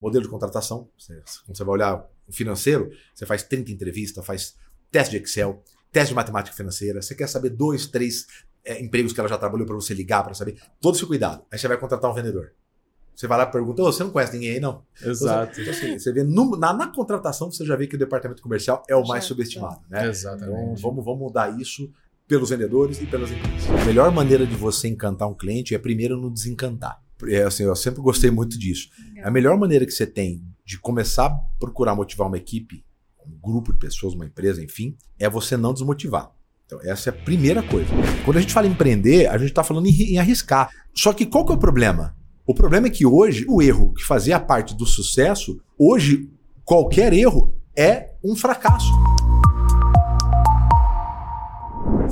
modelo de contratação. Você, quando você vai olhar o financeiro, você faz 30 entrevistas, faz teste de Excel, teste de matemática financeira. Você quer saber dois, três é, empregos que ela já trabalhou para você ligar, para saber. Todo esse cuidado. Aí você vai contratar um vendedor. Você vai lá e pergunta, oh, você não conhece ninguém aí, não? Exato. Então, assim, você vê no, na, na, contratação, você já vê que o departamento comercial é o mais subestimado. Né? Exatamente. Então vamos, vamos mudar isso pelos vendedores e pelas empresas. A melhor maneira de você encantar um cliente é primeiro no desencantar. É, assim, eu sempre gostei muito disso. A melhor maneira que você tem de começar a procurar motivar uma equipe, um grupo de pessoas, uma empresa, enfim, é você não desmotivar. Então, essa é a primeira coisa. Quando a gente fala em empreender, a gente está falando em, em arriscar. Só que qual que é o problema? O problema é que hoje, o erro que fazia parte do sucesso, hoje, qualquer erro é um fracasso.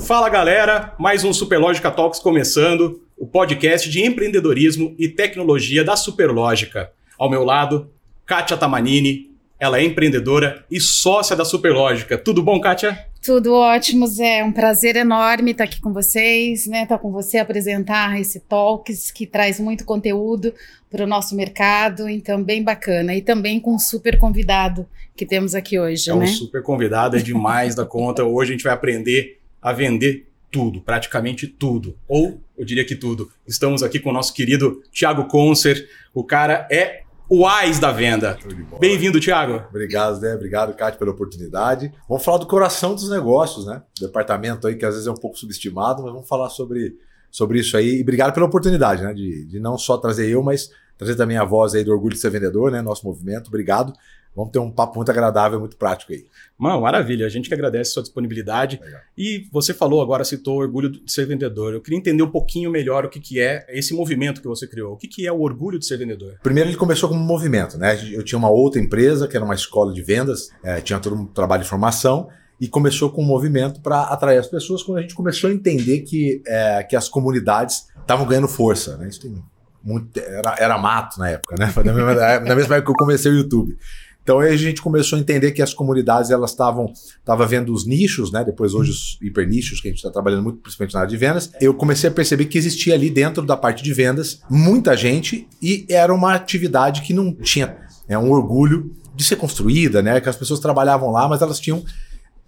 Fala galera, mais um Superlógica Talks começando, o podcast de empreendedorismo e tecnologia da Superlógica. Ao meu lado, Kátia Tamanini, ela é empreendedora e sócia da Superlógica. Tudo bom, Kátia? Tudo ótimo, Zé. Um prazer enorme estar aqui com vocês, né? Estar com você apresentar esse Talks que traz muito conteúdo para o nosso mercado, então bem bacana. E também com um super convidado que temos aqui hoje, é né? um super convidado, é demais da conta. Hoje a gente vai aprender a vender tudo, praticamente tudo. Ou eu diria que tudo. Estamos aqui com o nosso querido Thiago Concer. O cara é o AIS da venda. Bem-vindo, Thiago. Obrigado, né? Obrigado, Cátia, pela oportunidade. Vamos falar do coração dos negócios, né? Departamento aí que às vezes é um pouco subestimado, mas vamos falar sobre, sobre isso aí. E obrigado pela oportunidade, né? De, de não só trazer eu, mas trazer também a voz aí do Orgulho de Ser Vendedor, né? Nosso movimento. Obrigado. Vamos ter um papo muito agradável, muito prático aí. Mano, maravilha. A gente que agradece a sua disponibilidade. Legal. E você falou agora, citou o orgulho de ser vendedor. Eu queria entender um pouquinho melhor o que, que é esse movimento que você criou. O que, que é o orgulho de ser vendedor? Primeiro, ele começou como um movimento, né? Eu tinha uma outra empresa, que era uma escola de vendas, é, tinha todo um trabalho de formação e começou com um movimento para atrair as pessoas quando a gente começou a entender que, é, que as comunidades estavam ganhando força. Né? Isso tem muito, era, era mato na época, né? Na mesma, na mesma época que eu comecei o YouTube. Então aí a gente começou a entender que as comunidades elas estavam tava vendo os nichos, né? Depois hoje os hipernichos que a gente está trabalhando muito, principalmente na área de vendas. Eu comecei a perceber que existia ali dentro da parte de vendas muita gente e era uma atividade que não tinha é um orgulho de ser construída, né? Que as pessoas trabalhavam lá, mas elas tinham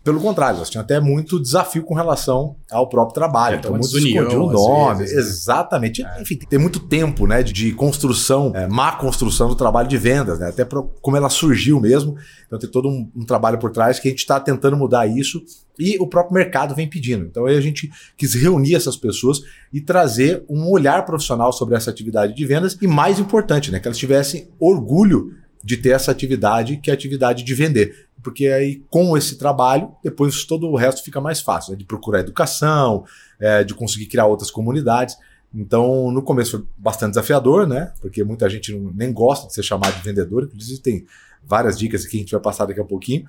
pelo contrário, elas tinham até muito desafio com relação ao próprio trabalho. É, então, muitos escondiam o nome. Vezes, né? Exatamente. É. Enfim, tem muito tempo né, de, de construção, é, má construção do trabalho de vendas, né? Até pra, como ela surgiu mesmo. Então tem todo um, um trabalho por trás que a gente está tentando mudar isso e o próprio mercado vem pedindo. Então aí a gente quis reunir essas pessoas e trazer um olhar profissional sobre essa atividade de vendas e mais importante, né, que elas tivessem orgulho de ter essa atividade que é a atividade de vender porque aí com esse trabalho, depois todo o resto fica mais fácil, né? de procurar educação, é, de conseguir criar outras comunidades. Então, no começo foi bastante desafiador, né? Porque muita gente não, nem gosta de ser chamado de vendedor, inclusive tem várias dicas que a gente vai passar daqui a pouquinho.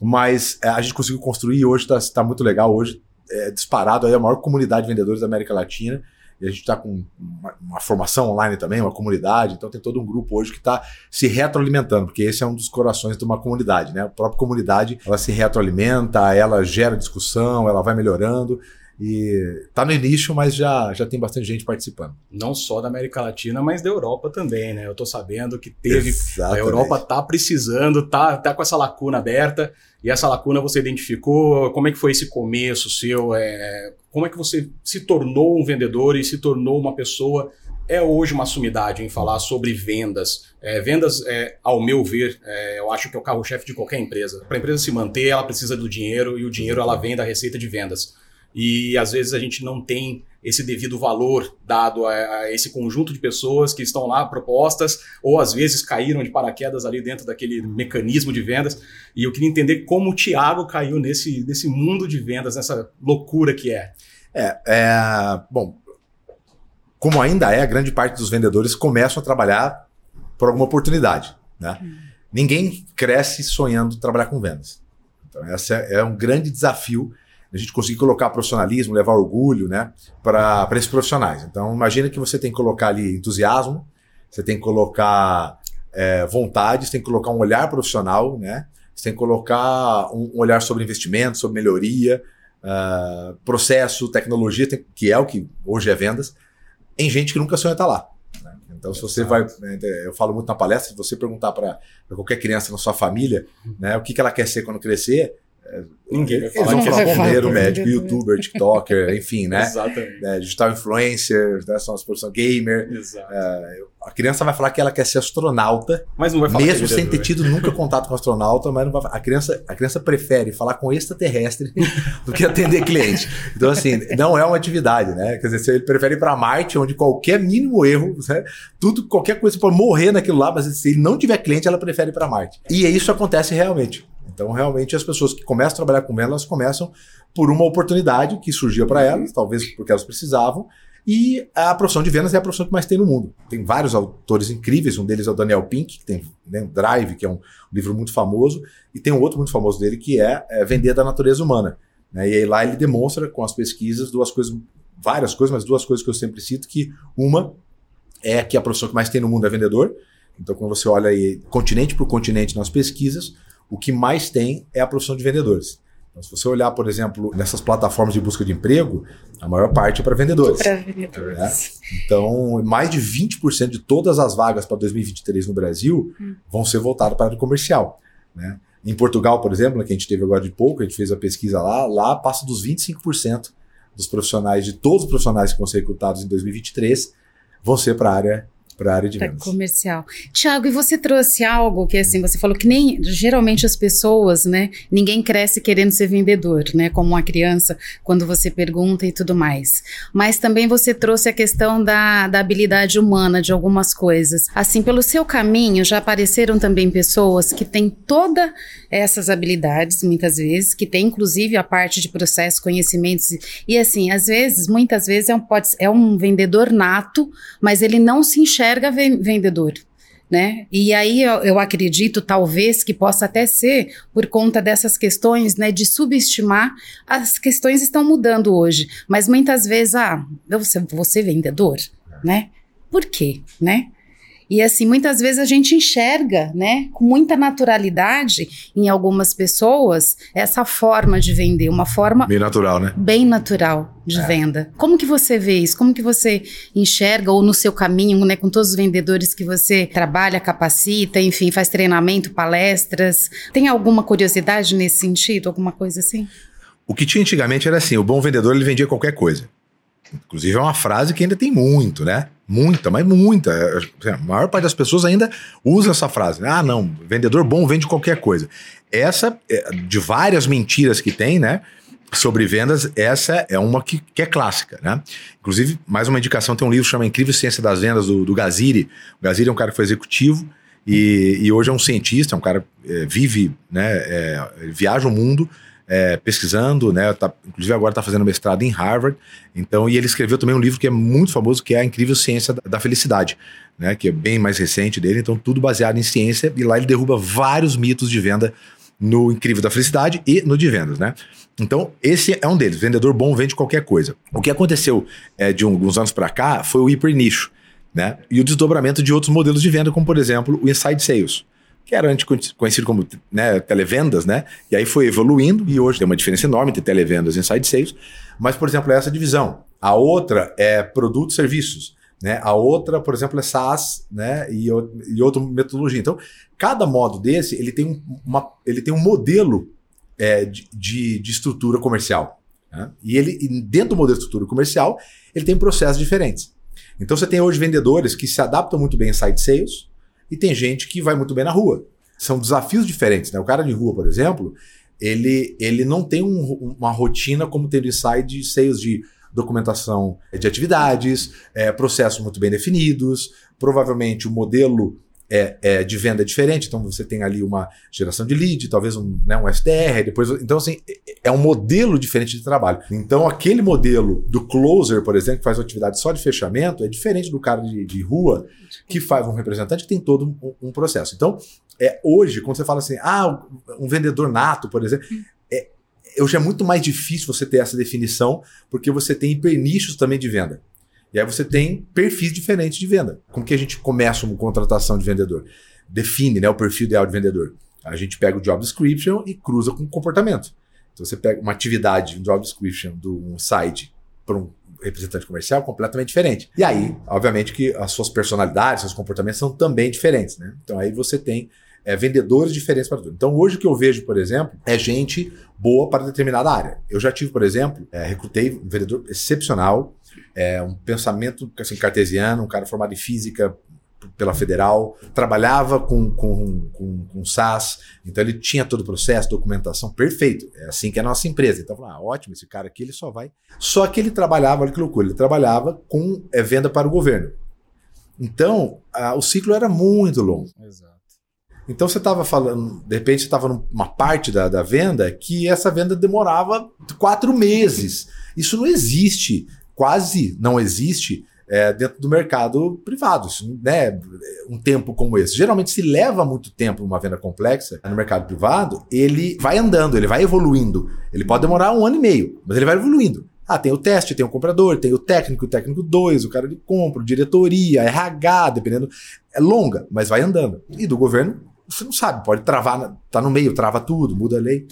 Mas é, a gente conseguiu construir e hoje está tá muito legal. Hoje é disparado aí a maior comunidade de vendedores da América Latina. E a gente está com uma, uma, formação online também, uma comunidade. Então tem todo um grupo hoje que está se retroalimentando, porque esse é um dos corações de uma comunidade, né? A própria comunidade, ela se retroalimenta, ela gera discussão, ela vai melhorando. E tá no início, mas já, já tem bastante gente participando. Não só da América Latina, mas da Europa também, né? Eu tô sabendo que teve. Exatamente. A Europa tá precisando, tá, tá com essa lacuna aberta. E essa lacuna você identificou? Como é que foi esse começo seu? É, como é que você se tornou um vendedor e se tornou uma pessoa? É hoje uma sumidade em falar sobre vendas. É, vendas, é, ao meu ver, é, eu acho que é o carro-chefe de qualquer empresa. Para a empresa se manter, ela precisa do dinheiro e o dinheiro ela vem da receita de vendas e às vezes a gente não tem esse devido valor dado a, a, esse conjunto de pessoas que estão lá propostas, ou às vezes caíram de paraquedas ali dentro daquele mecanismo de vendas. E eu queria entender como o Thiago caiu nesse, nesse mundo de vendas, nessa loucura que é. É, é bom, como ainda é, grande parte dos vendedores começam a trabalhar por alguma oportunidade. Né? Hum. Ninguém cresce sonhando trabalhar com vendas. Então, esse é, é um grande desafio a gente conseguir colocar profissionalismo, levar orgulho né, para esses profissionais. Então, imagina que você tem que colocar ali entusiasmo, você tem que colocar é, vontade, você tem que colocar um olhar profissional, né? Você tem que colocar um olhar sobre investimento, sobre melhoria, uh, processo, tecnologia, que é o que hoje é vendas, em gente que nunca sonha estar lá. Né? Então, se você vai. Né, eu falo muito na palestra, se você perguntar para qualquer criança na sua família né, o que, que ela quer ser quando crescer, Ninguém vai falar. Eles vão falar bombeiro, médico, youtuber, tiktoker, enfim, né? Exatamente. É, digital influencer, né? são as pessoas gamer. Exato. É, a criança vai falar que ela quer ser astronauta. Mas não vai falar Mesmo sem ter tido nunca contato com astronauta, mas não vai a criança A criança prefere falar com extraterrestre do que atender cliente. Então, assim, não é uma atividade, né? Quer dizer, ele prefere ir para Marte, onde qualquer mínimo erro, né? tudo, qualquer coisa pode morrer naquilo lá, mas se ele não tiver cliente, ela prefere ir para Marte. E isso acontece realmente. Então, realmente, as pessoas que começam a trabalhar com elas, elas começam por uma oportunidade que surgia para elas, talvez porque elas precisavam, e a profissão de vendas é a profissão que mais tem no mundo. Tem vários autores incríveis, um deles é o Daniel Pink, que tem né, Drive, que é um livro muito famoso, e tem um outro muito famoso dele que é, é Vender da Natureza Humana. Né? E aí lá ele demonstra com as pesquisas duas coisas, várias coisas, mas duas coisas que eu sempre cito, que uma é que a profissão que mais tem no mundo é vendedor. Então, quando você olha aí continente por continente nas pesquisas, o que mais tem é a profissão de vendedores. Então, se você olhar, por exemplo, nessas plataformas de busca de emprego, a maior parte é para vendedores. Para vendedores. Né? Então, mais de 20% de todas as vagas para 2023 no Brasil hum. vão ser voltadas para a área comercial. Né? Em Portugal, por exemplo, que a gente teve agora de pouco, a gente fez a pesquisa lá, lá passa dos 25% dos profissionais, de todos os profissionais que vão ser recrutados em 2023, vão ser para a área para a área de vendas. comercial. Tiago, e você trouxe algo que assim, você falou que nem geralmente as pessoas, né, ninguém cresce querendo ser vendedor, né, como uma criança quando você pergunta e tudo mais. Mas também você trouxe a questão da, da habilidade humana de algumas coisas. Assim, pelo seu caminho já apareceram também pessoas que têm toda essas habilidades, muitas vezes, que tem inclusive a parte de processo, conhecimentos e assim, às vezes, muitas vezes é um, pode, é um vendedor nato, mas ele não se enxerga vendedor. Né? E aí eu, eu, acredito, talvez, que possa até ser por conta dessas questões, né, de subestimar. As questões estão mudando hoje, mas muitas vezes, ah, você, você vendedor, né? Por quê, né? E assim, muitas vezes a gente enxerga, né, com muita naturalidade em algumas pessoas essa forma de vender, uma forma bem natural, né? Bem natural de é. venda. Como que você vê isso? Como que você enxerga ou no seu caminho, né, com todos os vendedores que você trabalha, capacita, enfim, faz treinamento, palestras? Tem alguma curiosidade nesse sentido, alguma coisa assim? O que tinha antigamente era assim, o bom vendedor ele vendia qualquer coisa. Inclusive é uma frase que ainda tem muito, né? Muita, mas muita. É, a maior parte das pessoas ainda usa essa frase. Né? Ah, não, vendedor bom vende qualquer coisa. Essa, é, de várias mentiras que tem, né? Sobre vendas, essa é uma que, que é clássica, né? Inclusive, mais uma indicação: tem um livro que chama Incrível Ciência das Vendas, do, do Gaziri. O Gaziri é um cara que foi executivo e, e hoje é um cientista, é um cara é, vive, né? É, viaja o mundo é, pesquisando, né? Tá, inclusive agora está fazendo mestrado em Harvard. Então, e ele escreveu também um livro que é muito famoso, que é A Incrível Ciência da Felicidade, né? Que é bem mais recente dele. Então, tudo baseado em ciência. E lá ele derruba vários mitos de venda no Incrível da Felicidade e no de vendas, né? Então, esse é um deles. Vendedor bom vende qualquer coisa. O que aconteceu é, de uns anos para cá foi o hiper nicho, né? E o desdobramento de outros modelos de venda, como por exemplo o inside sales que era antes conhecido como né, televendas, né? E aí foi evoluindo e hoje tem uma diferença enorme entre televendas e inside sales. Mas, por exemplo, é essa divisão. A outra é produtos e serviços. Né? A outra, por exemplo, é SaaS né? e, e outra metodologia. Então, cada modo desse ele tem, uma, ele tem um modelo é, de, de, de, estrutura comercial. Né? E ele, dentro do modelo de estrutura comercial, ele tem processos diferentes. Então, você tem hoje vendedores que se adaptam muito bem em side sales, e tem gente que vai muito bem na rua. São desafios diferentes, né? O cara de rua, por exemplo, ele, ele não tem um, uma rotina como tem do inside sales de documentação de atividades, é, processos muito bem definidos, provavelmente o modelo é, é, de venda diferente, então você tem ali uma geração de lead, talvez um, né, um SDR, depois. Então, assim, é um modelo diferente de trabalho. Então, aquele modelo do closer, por exemplo, que faz uma atividade só de fechamento, é diferente do cara de, de rua que faz um representante que tem todo um, um, processo. Então, é, hoje, quando você fala assim, ah, um vendedor nato, por exemplo, é, hoje é muito mais difícil você ter essa definição, porque você tem hipernichos também de venda. E aí você tem perfis diferentes de venda. Como que a gente começa uma contratação de vendedor? Define né, o perfil ideal de vendedor. A gente pega o job description e cruza com o comportamento. Então você pega uma atividade, um job description de um site para um representante comercial completamente diferente. E aí, obviamente, que as suas personalidades, seus comportamentos são também diferentes, né? Então aí você tem é, vendedores diferentes para tudo. Então, hoje o que eu vejo, por exemplo, é gente boa para determinada área. Eu já tive, por exemplo, é, recrutei um vendedor excepcional, é, um pensamento assim, cartesiano, um cara formado em física pela Federal, trabalhava com, com, com, com SaaS, então ele tinha todo o processo, documentação, perfeito. É assim que é a nossa empresa. Então, ah, ótimo, esse cara aqui ele só vai. Só que ele trabalhava, olha que loucura, ele trabalhava com é, venda para o governo. Então, a, o ciclo era muito longo. Exato. Então você estava falando, de repente você estava numa parte da, da venda que essa venda demorava quatro meses. Isso não existe, quase não existe é, dentro do mercado privado, né? Um tempo como esse. Geralmente se leva muito tempo uma venda complexa no mercado privado, ele vai andando, ele vai evoluindo. Ele pode demorar um ano e meio, mas ele vai evoluindo. Ah, tem o teste, tem o comprador, tem o técnico, o técnico 2, o cara de compra, diretoria, RH, dependendo. É longa, mas vai andando. E do governo, você não sabe, pode travar, tá no meio, trava tudo, muda a lei.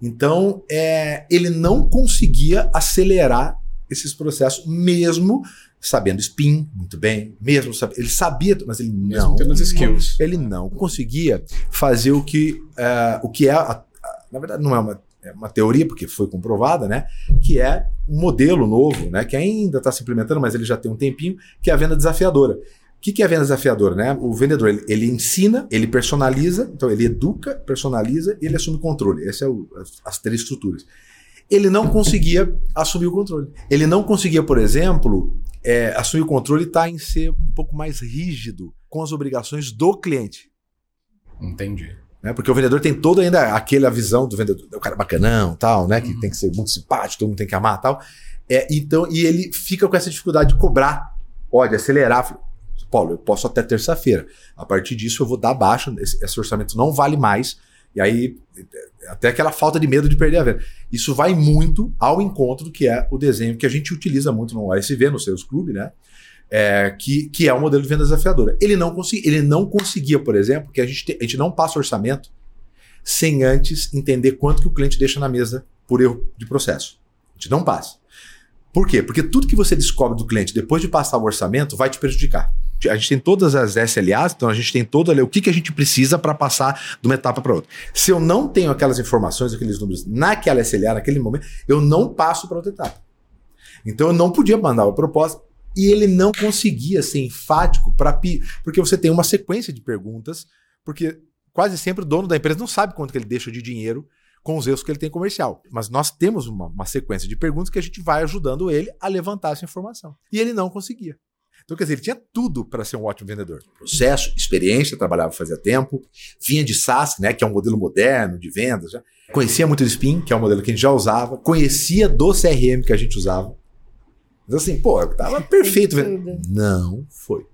Então, é, ele não conseguia acelerar esses processos, mesmo sabendo spin muito bem, mesmo ele sabia, mas ele não, skills. Ele não conseguia fazer o que, uh, o que é, a, a, na verdade, não é uma, é uma teoria, porque foi comprovada, né? Que é um modelo novo, né? Que ainda está se implementando, mas ele já tem um tempinho, que é a venda desafiadora. O que, que é a venda desafiadora, né? O vendedor ele, ele, ensina, ele personaliza, então ele educa, personaliza e ele assume controle. Essas são é as três estruturas. Ele não conseguia assumir o controle. Ele não conseguia, por exemplo, é, assumir o controle está em ser um pouco mais rígido com as obrigações do cliente. Entendi. Né? Porque o vendedor tem toda ainda aquela visão do vendedor, o cara bacanão, tal, né? Que uhum. tem que ser muito simpático, todo mundo tem que amar, tal. É, então, e ele fica com essa dificuldade de cobrar, de acelerar. Paulo, eu posso até terça-feira. A partir disso, eu vou dar baixa. Esse, esse, orçamento não vale mais. E aí, até aquela falta de medo de perder a venda. Isso vai muito ao encontro do que é o desenho que a gente utiliza muito no ASV, no Sales Club, né? É, que, que é o modelo de venda desafiadora. Ele não, consegui, ele não conseguia, por exemplo, que a gente, te, a gente não passa orçamento sem antes entender quanto que o cliente deixa na mesa por erro de processo. A gente não passa. Por quê? Porque tudo que você descobre do cliente depois de passar o orçamento vai te prejudicar a gente tem todas as SLAs, então a gente tem todo ali o que, que a gente precisa para passar de uma etapa para outra. Se eu não tenho aquelas informações, aqueles números naquela SLA, naquele momento, eu não passo para outra etapa. Então eu não podia mandar a proposta e ele não conseguia ser enfático para porque você tem uma sequência de perguntas, porque quase sempre o dono da empresa não sabe quanto que ele deixa de dinheiro com os erros que ele tem comercial. Mas nós temos uma, uma sequência de perguntas que a gente vai ajudando ele a levantar essa informação. E ele não conseguia. Então, quer dizer, ele tinha tudo para ser um ótimo vendedor. Processo, experiência, trabalhava fazia tempo, vinha de SaaS, né, que é um modelo moderno de vendas, já. conhecia muito do Spin, que é um modelo que a gente já usava, conhecia do CRM que a gente usava. Então, assim, pô, tava perfeito. Não foi.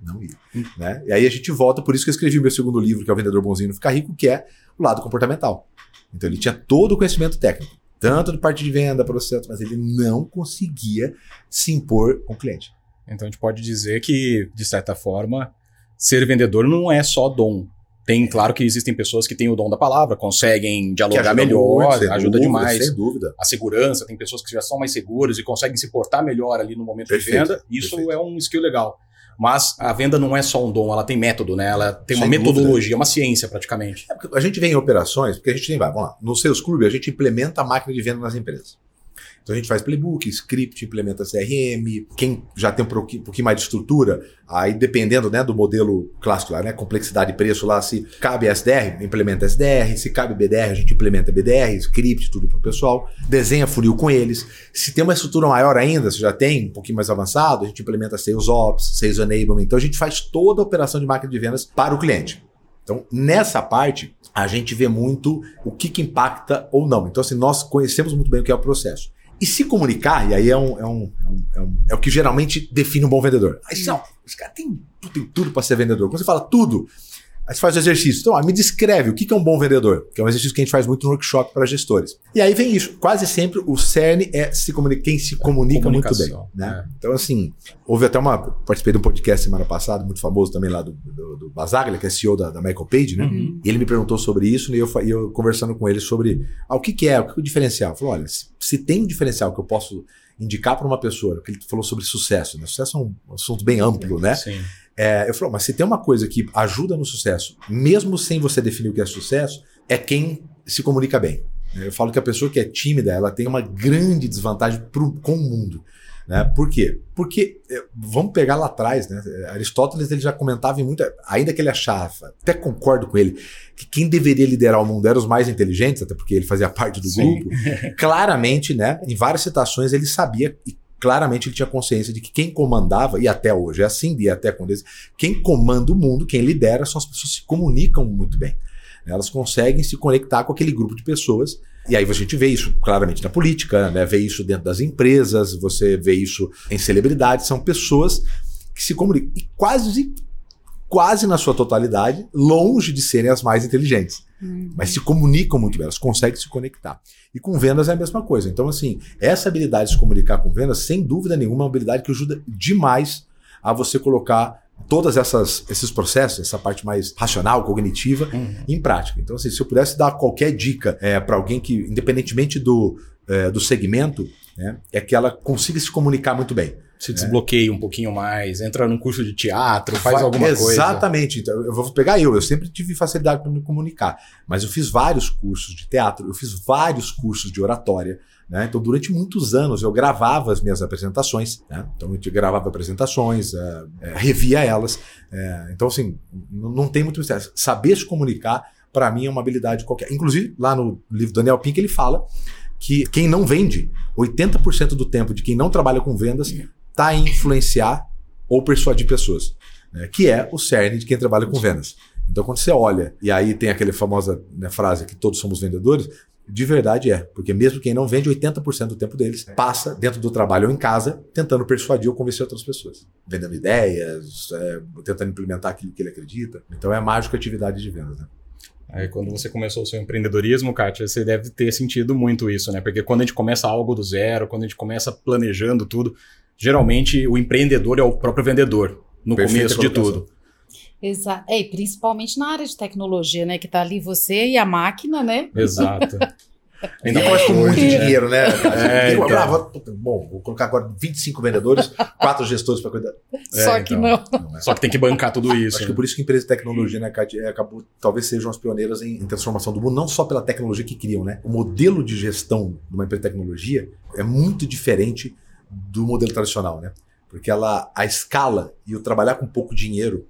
Não ia. Né? E aí a gente volta, por isso que eu escrevi meu segundo livro, que é o Vendedor Bonzinho Ficar Rico, que é o lado comportamental. Então ele tinha todo o conhecimento técnico, tanto de parte de venda, processo, mas ele não conseguia se impor com o cliente. Então a gente pode dizer que, de certa forma, ser vendedor não é só dom. Tem, claro que existem pessoas que têm o dom da palavra, conseguem dialogar melhor, muito, ajuda dúvida, demais. Sem dúvida. A segurança, tem pessoas que já são mais seguras e conseguem se portar melhor ali no momento perfeito, de venda. Isso perfeito. é um skill legal. Mas a venda não é só um dom, ela tem método, né? Ela tem uma Sem metodologia, dúvida. uma ciência praticamente. É a gente vem em operações, porque a gente tem, vamos lá, no Sales Club a gente implementa a máquina de venda nas empresas. Então a gente faz playbook, script, implementa CRM. Quem já tem um pouquinho mais de estrutura, aí dependendo né, do modelo clássico lá, né? Complexidade e preço lá, se cabe SDR, implementa SDR. Se cabe BDR, a gente implementa BDR, script, tudo para o pessoal. Desenha funil com eles. Se tem uma estrutura maior ainda, se já tem um pouquinho mais avançado, a gente implementa Sales Ops, Sales Enablement. Então a gente faz toda a operação de máquina de vendas para o cliente. Então, nessa parte, a gente vê muito o que, que impacta ou não. Então, assim, nós conhecemos muito bem o que é o processo. E se comunicar, e aí é, um, é, um, é, um, é o que geralmente define um bom vendedor. Aí, não, os caras têm, tem tudo para ser vendedor. Quando você fala tudo, Aí você faz o exercício. Então, ó, me descreve o que é um bom vendedor, que é um exercício que a gente faz muito no workshop para gestores. E aí vem isso. Quase sempre o cerne é se comunica, quem se comunica muito bem. Né? É. Então, assim, houve até uma. Participei de um podcast semana passada, muito famoso também lá do, do, do Basaglia, que é CEO da, da Michael Page, né? Uhum. E ele me perguntou sobre isso, né, e eu, eu conversando com ele sobre ah, o que, que é, o que é o diferencial. Falou: olha, se, se tem um diferencial que eu posso indicar para uma pessoa, porque ele falou sobre sucesso, né? Sucesso é um assunto bem amplo, né? Sim. É, eu falo, mas se tem uma coisa que ajuda no sucesso, mesmo sem você definir o que é sucesso, é quem se comunica bem. Eu falo que a pessoa que é tímida, ela tem uma grande desvantagem pro, com o mundo. Né? Por quê? Porque, é, vamos pegar lá atrás, né? Aristóteles ele já comentava em muita. Ainda que ele achava, até concordo com ele, que quem deveria liderar o mundo eram os mais inteligentes, até porque ele fazia parte do Sim. grupo. Claramente, né? Em várias citações ele sabia e claramente ele tinha consciência de que quem comandava, e até hoje é assim, e até quando quem comanda o mundo, quem lidera, são as pessoas que se comunicam muito bem. Elas conseguem se conectar com aquele grupo de pessoas. E aí a gente vê isso claramente na política, né? vê isso dentro das empresas, você vê isso em celebridades, são pessoas que se comunicam. E quase, quase na sua totalidade, longe de serem as mais inteligentes. Uhum. Mas se comunicam muito bem, elas conseguem se conectar. E com vendas é a mesma coisa. Então, assim, essa habilidade de se comunicar com vendas, sem dúvida nenhuma, é uma habilidade que ajuda demais a você colocar todas essas esses processos, essa parte mais racional, cognitiva, uhum. em prática. Então, assim, se eu pudesse dar qualquer dica é, para alguém que, independentemente do, é, do segmento, né, é que ela consiga se comunicar muito bem. Se desbloqueia um pouquinho mais, entra num curso de teatro, faz alguma Exatamente. coisa. Exatamente. Então, eu vou pegar eu. Eu sempre tive facilidade para me comunicar. Mas eu fiz vários cursos de teatro, eu fiz vários cursos de oratória. Né? Então, durante muitos anos, eu gravava as minhas apresentações. Né? Então, eu gravava apresentações, é, é, revia elas. É, então, assim, não tem muito mistério. Saber se comunicar, para mim, é uma habilidade qualquer. Inclusive, lá no livro do Daniel Pink, ele fala que quem não vende, 80% do tempo de quem não trabalha com vendas está em influenciar ou persuadir pessoas, né? que é o cerne de quem trabalha com vendas. Então, quando você olha, e aí tem aquela famosa né, frase que todos somos vendedores, de verdade é, porque mesmo quem não vende, 80% do tempo deles passa dentro do trabalho ou em casa, tentando persuadir ou convencer outras pessoas. Vendendo ideias, é, tentando implementar aquilo que ele acredita. Então é a mágica atividade de vendas. Né? Aí quando você começou o seu empreendedorismo, Kátia, você deve ter sentido muito isso, né? Porque quando a gente começa algo do zero, quando a gente começa planejando tudo, geralmente o empreendedor é o próprio vendedor no Perfeita começo de tudo. Exato. É, e principalmente na área de tecnologia, né? Que tá ali você e a máquina, né? Exato. Ainda com muito dinheiro, né? É, então. ah, bom, vou colocar agora 25 vendedores, quatro gestores para cuidar. É, Só que então, não. não é. Só que tem que bancar tudo isso. Acho né? que por isso que a empresa de tecnologia, né, Cátia, acabou, talvez sejam as pioneiras em, em, transformação do mundo, não só pela tecnologia que criam, né? O modelo de gestão de uma empresa de tecnologia é muito diferente do modelo tradicional, né? Porque ela, a escala e o trabalhar com pouco dinheiro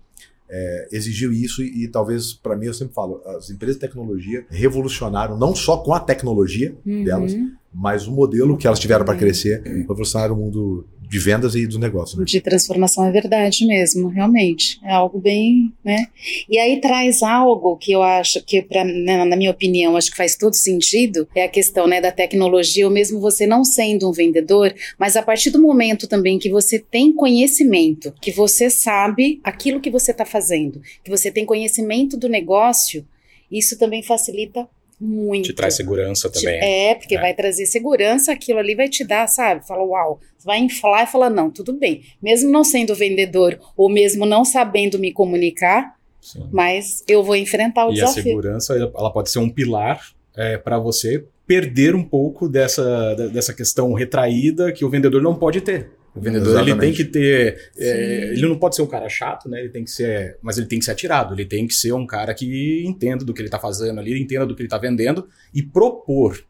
é, exigiu isso e, e talvez para mim eu sempre falo as empresas de tecnologia revolucionaram não só com a tecnologia uhum. delas mas o modelo que elas tiveram para crescer revolucionaram o mundo de vendas e do negócio. Né? De transformação é verdade mesmo, realmente. É algo bem, né? E aí traz algo que eu acho que, pra, né, na minha opinião, acho que faz todo sentido, é a questão né, da tecnologia, ou mesmo você não sendo um vendedor, mas a partir do momento também que você tem conhecimento, que você sabe aquilo que você está fazendo, que você tem conhecimento do negócio, isso também facilita muito. Te traz segurança também. É, porque é. vai trazer segurança, aquilo ali vai te dar, sabe? Fala, uau. Vai inflar e fala, não, tudo bem. Mesmo não sendo vendedor, ou mesmo não sabendo me comunicar, Sim. mas eu vou enfrentar o e desafio. E a segurança, ela pode ser um pilar é, para você perder um pouco dessa, dessa questão retraída que o vendedor não pode ter. O vendedor Exatamente. ele tem que ter. É, ele não pode ser um cara chato, né? Ele tem que ser. Mas ele tem que ser atirado. Ele tem que ser um cara que entenda do que ele está fazendo ali, entenda do que ele está vendendo e propor.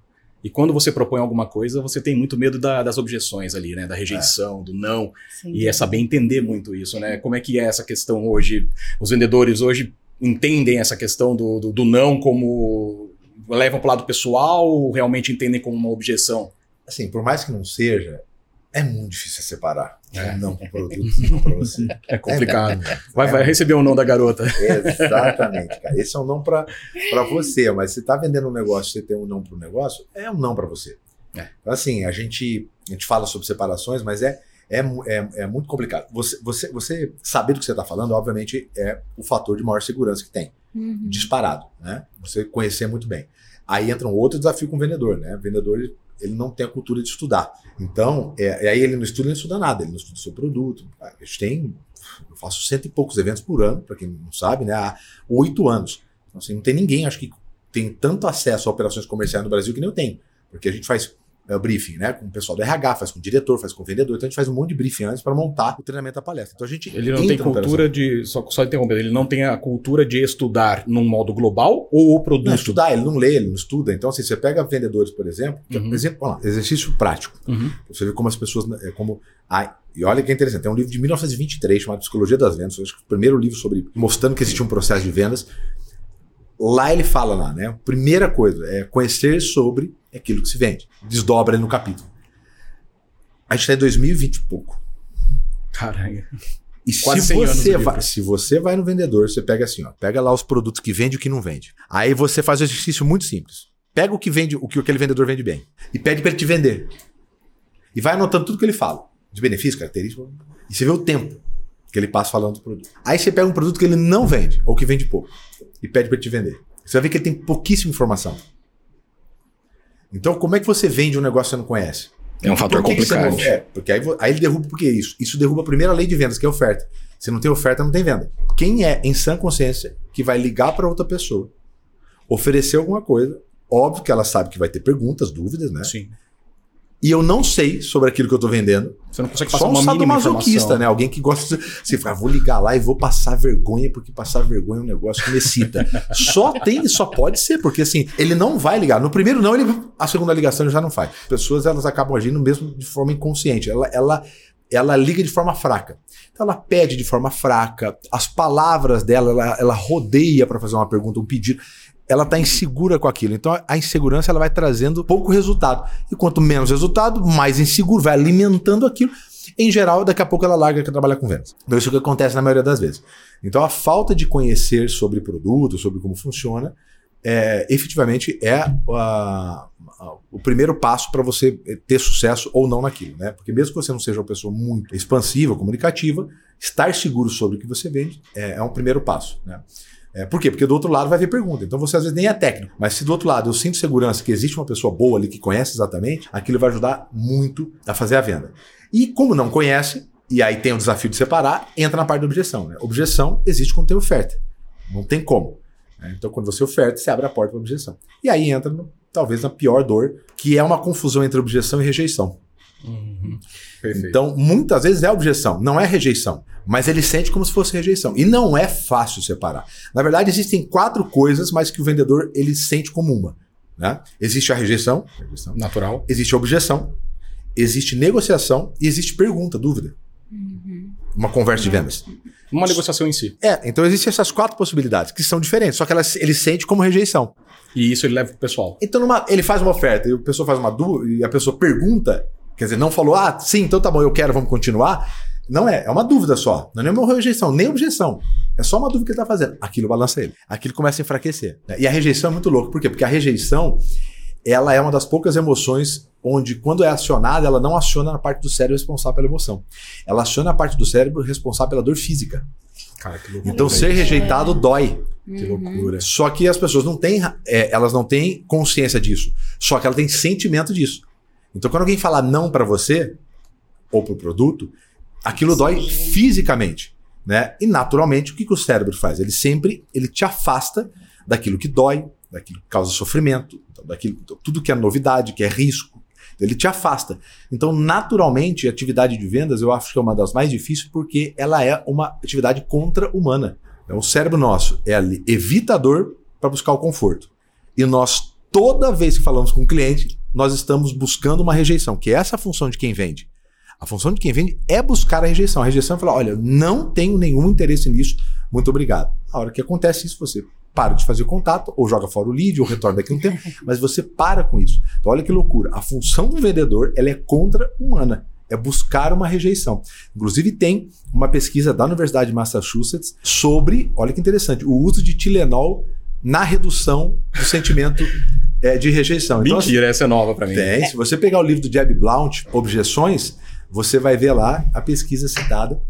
E quando você propõe alguma coisa, você tem muito medo da, das objeções ali, né? Da rejeição, é. do não. Sim. E é saber entender muito isso, né? Como é que é essa questão hoje? Os vendedores hoje entendem essa questão do, do, do não como. levam para o lado pessoal ou realmente entendem como uma objeção? Assim, por mais que não seja, é muito difícil separar. É. Não para o produto, não para você. É complicado. É, vai, vai receber o um não da garota. Exatamente, cara. Esse é um não para você, mas você está vendendo um negócio, você tem um não para o negócio, é um não para você. É. Então, assim, a gente, a gente fala sobre separações, mas é, é, é, é muito complicado. Você, você, você saber do que você está falando, obviamente, é o fator de maior segurança que tem. Uhum. Disparado, né? Você conhecer muito bem. Aí entra um outro desafio com o vendedor, né? O vendedor ele não tem a cultura de estudar. Então, é, aí ele não estuda, ele não estuda nada, ele não estuda o seu produto. A gente tem, eu faço cento e poucos eventos por ano, para quem não sabe, né, há oito anos. Então, assim, não tem ninguém, acho que tem tanto acesso a operações comerciais no Brasil que nem eu tenho. Porque a gente faz é, o briefing, né? Com o pessoal do RH, faz com o diretor, faz com o vendedor. Então a gente faz um monte de briefing antes para montar o treinamento da palestra. Então a gente. Ele não tem cultura de. Só, só interrompendo, ele não tem a cultura de estudar num modo global ou o produto? Não, estudar, ele não lê, ele não estuda. Então, assim, você pega vendedores, por exemplo, que, uhum. exemplo lá, exercício prático. Uhum. Você vê como as pessoas. É, como a, e olha que interessante, tem um livro de 1923 chamado Psicologia das Vendas, acho que o primeiro livro sobre mostrando que existia um processo de vendas. Lá ele fala lá, né? Primeira coisa é conhecer sobre aquilo que se vende. Desdobra no capítulo. A gente está em 2020 e pouco. Caralho. E se você, vai, se você vai no vendedor, você pega assim, ó, pega lá os produtos que vende e o que não vende. Aí você faz um exercício muito simples. Pega o que vende, o que aquele vendedor vende bem e pede para ele te vender. E vai anotando tudo que ele fala, de benefício, característica, e você vê o tempo que ele passa falando do produto. Aí você pega um produto que ele não vende ou que vende pouco e pede para ele te vender. Você vai ver que ele tem pouquíssima informação. Então, como é que você vende um negócio que você não conhece? É um fator complicado. é, porque aí, aí ele derruba por que isso? Isso derruba a primeira lei de vendas, que é oferta. Se não tem oferta, não tem venda. Quem é, em sã consciência, que vai ligar para outra pessoa, oferecer alguma coisa, óbvio que ela sabe que vai ter perguntas, dúvidas, né? Sim e eu não sei sobre aquilo que eu tô vendendo. Você não consegue passar Só um uma mínima masoquista, né? Alguém que gosta de. Você fala, ah, vou ligar lá e vou passar vergonha, porque passar vergonha é um negócio que me excita. só tem, só pode ser, porque assim, ele não vai ligar. No primeiro não, ele a segunda ligação ele já não faz. Pessoas, elas acabam agindo mesmo de forma inconsciente. Ela, ela, ela liga de forma fraca. Então ela pede de forma fraca, as palavras dela, ela, ela rodeia para fazer uma pergunta, um pedido ela está insegura com aquilo. Então a insegurança ela vai trazendo pouco resultado. E quanto menos resultado, mais inseguro, vai alimentando aquilo. Em geral, daqui a pouco ela larga que trabalhar com vendas. Então isso é o que acontece na maioria das vezes. Então a falta de conhecer sobre produto, sobre como funciona, é, efetivamente é a, a, o primeiro passo para você ter sucesso ou não naquilo, né? Porque mesmo que você não seja uma pessoa muito expansiva, comunicativa, estar seguro sobre o que você vende é, é um primeiro passo, né? É, por quê? Porque do outro lado vai vir pergunta. Então você às vezes nem é técnico. Mas se do outro lado eu sinto segurança que existe uma pessoa boa ali que conhece exatamente, aquilo vai ajudar muito a fazer a venda. E como não conhece, e aí tem o desafio de separar, entra na parte da objeção. Né? Objeção existe quando tem oferta. Não tem como. Né? Então quando você oferta, você abre a porta para objeção. E aí entra no, talvez na pior dor, que é uma confusão entre objeção e rejeição. Uhum. Então, muitas vezes é objeção, não é rejeição. Mas ele sente como se fosse rejeição. E não é fácil separar. Na verdade, existem quatro coisas, mas que o vendedor ele sente como uma. Né? Existe a rejeição, rejeição, natural. Existe a objeção, existe negociação e existe pergunta, dúvida. Uhum. Uma conversa de vendas. Uma negociação em si. É, então existem essas quatro possibilidades, que são diferentes, só que elas, ele sente como rejeição. E isso ele leva pro pessoal. Então, numa, ele faz uma oferta e a pessoa faz uma dúvida, e a pessoa pergunta, quer dizer, não falou, ah, sim, então tá bom, eu quero, vamos continuar. Não é, é uma dúvida só. Não é uma rejeição, nem objeção. É só uma dúvida que ele está fazendo. Aquilo balança ele. Aquilo começa a enfraquecer. Né? E a rejeição é muito louco. Por quê? Porque a rejeição, ela é uma das poucas emoções onde, quando é acionada, ela não aciona na parte do cérebro responsável pela emoção. Ela aciona a parte do cérebro responsável pela dor física. Cara, que loucura. Então, ser rejeitado dói. Que loucura. Só que as pessoas não têm, é, elas não têm consciência disso. Só que ela tem sentimento disso. Então, quando alguém fala não para você, ou para o produto, aquilo dói fisicamente, né? E naturalmente o que, que o cérebro faz? Ele sempre ele te afasta daquilo que dói, daquilo que causa sofrimento, daquilo tudo que é novidade, que é risco. Ele te afasta. Então, naturalmente, a atividade de vendas eu acho que é uma das mais difíceis porque ela é uma atividade contra-humana. Então, o cérebro nosso é ali evitador para buscar o conforto. E nós, toda vez que falamos com o cliente, nós estamos buscando uma rejeição, que é essa a função de quem vende. A função de quem vende é buscar a rejeição. A rejeição é falar: olha, não tenho nenhum interesse nisso, muito obrigado. A hora que acontece isso, você para de fazer contato, ou joga fora o lead, ou retorna daqui a um tempo, mas você para com isso. Então, olha que loucura. A função do vendedor ela é contra-humana. É buscar uma rejeição. Inclusive, tem uma pesquisa da Universidade de Massachusetts sobre, olha que interessante, o uso de Tilenol na redução do sentimento é, de rejeição. Então, Mentira, assim, essa é nova para mim. Tem. Se você pegar o livro do Jeb Blount, Objeções, você vai ver lá a pesquisa citada.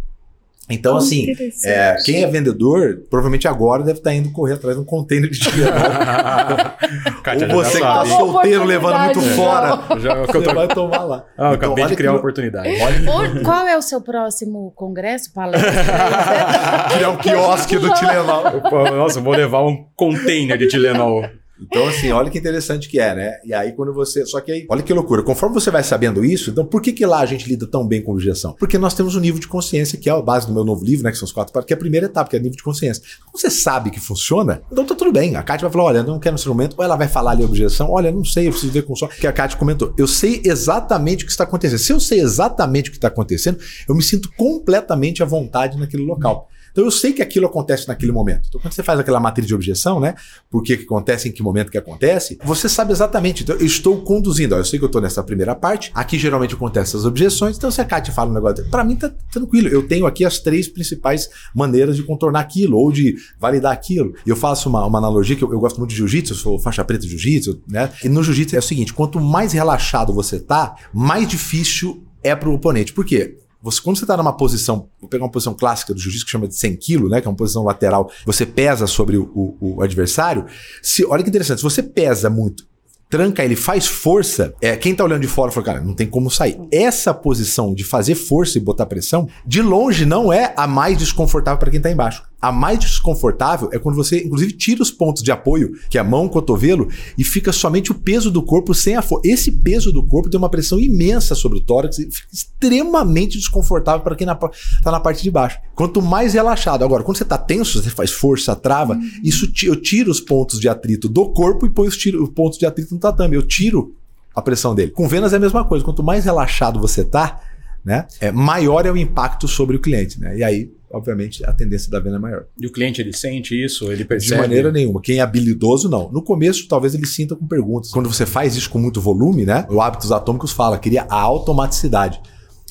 Então, oh, assim, é, quem é vendedor, provavelmente agora deve estar indo correr atrás de um container de dinheiro. Ou você que está solteiro, levando muito fora. Já, você tô... vai tomar lá. Ah, então, acabei de criar uma oportunidade. Olha... Qual é o seu próximo congresso, palestra? Criar um quiosque do Tilenol. Nossa, vou levar um container de Tilenol. Então, assim, olha que interessante que é, né? E aí, quando você. Só que aí, olha que loucura. Conforme você vai sabendo isso, então por que, que lá a gente lida tão bem com objeção? Porque nós temos um nível de consciência, que é a base do meu novo livro, né? Que são os quatro partes, que é a primeira etapa, que é o nível de consciência. Quando você sabe que funciona, então tá tudo bem. A Kátia vai falar: olha, não quero nesse momento, ou ela vai falar ali a objeção, olha, não sei, eu preciso ver com só. Que a Kátia comentou. Eu sei exatamente o que está acontecendo. Se eu sei exatamente o que está acontecendo, eu me sinto completamente à vontade naquele local. Então eu sei que aquilo acontece naquele momento. Então quando você faz aquela matriz de objeção, né? Por que, que acontece, em que momento que acontece, você sabe exatamente. Então eu estou conduzindo. Ó, eu sei que eu estou nessa primeira parte. Aqui geralmente acontecem as objeções. Então se a Kátia fala um negócio, para mim tá tranquilo. Eu tenho aqui as três principais maneiras de contornar aquilo ou de validar aquilo. Eu faço uma, uma analogia que eu, eu, gosto muito de jiu-jitsu, eu sou faixa preta de jiu-jitsu, né? E no jiu-jitsu é o seguinte: quanto mais relaxado você tá, mais difícil é para o oponente. Por quê? Você, quando você está numa posição, vou pegar uma posição clássica do jiu-jitsu que chama de 100 kg, né, que é uma posição lateral, você pesa sobre o, o, o adversário. Se, olha que interessante, se você pesa muito tranca ele, faz força, é, quem tá olhando de fora fala, cara, não tem como sair. Essa posição de fazer força e botar pressão, de longe não é a mais desconfortável para quem tá embaixo. A mais desconfortável é quando você, inclusive, tira os pontos de apoio, que é a mão, o cotovelo, e fica somente o peso do corpo sem a força. Esse peso do corpo tem uma pressão imensa sobre o tórax e fica extremamente desconfortável para quem está na parte de baixo. Quanto mais relaxado. Agora, quando você está tenso, você faz força, trava, uhum. isso eu tiro os pontos de atrito do corpo e põe os, tiro, os pontos de atrito no tatame. Eu tiro a pressão dele. Com vendas é a mesma coisa. Quanto mais relaxado você tá, né, é, maior é o impacto sobre o cliente. Né? E aí obviamente a tendência da venda é maior. E o cliente ele sente isso, ele percebe? De maneira nenhuma. Quem é habilidoso não. No começo talvez ele sinta com perguntas. Quando você faz isso com muito volume, né? O Hábitos Atômicos fala, queria a automaticidade.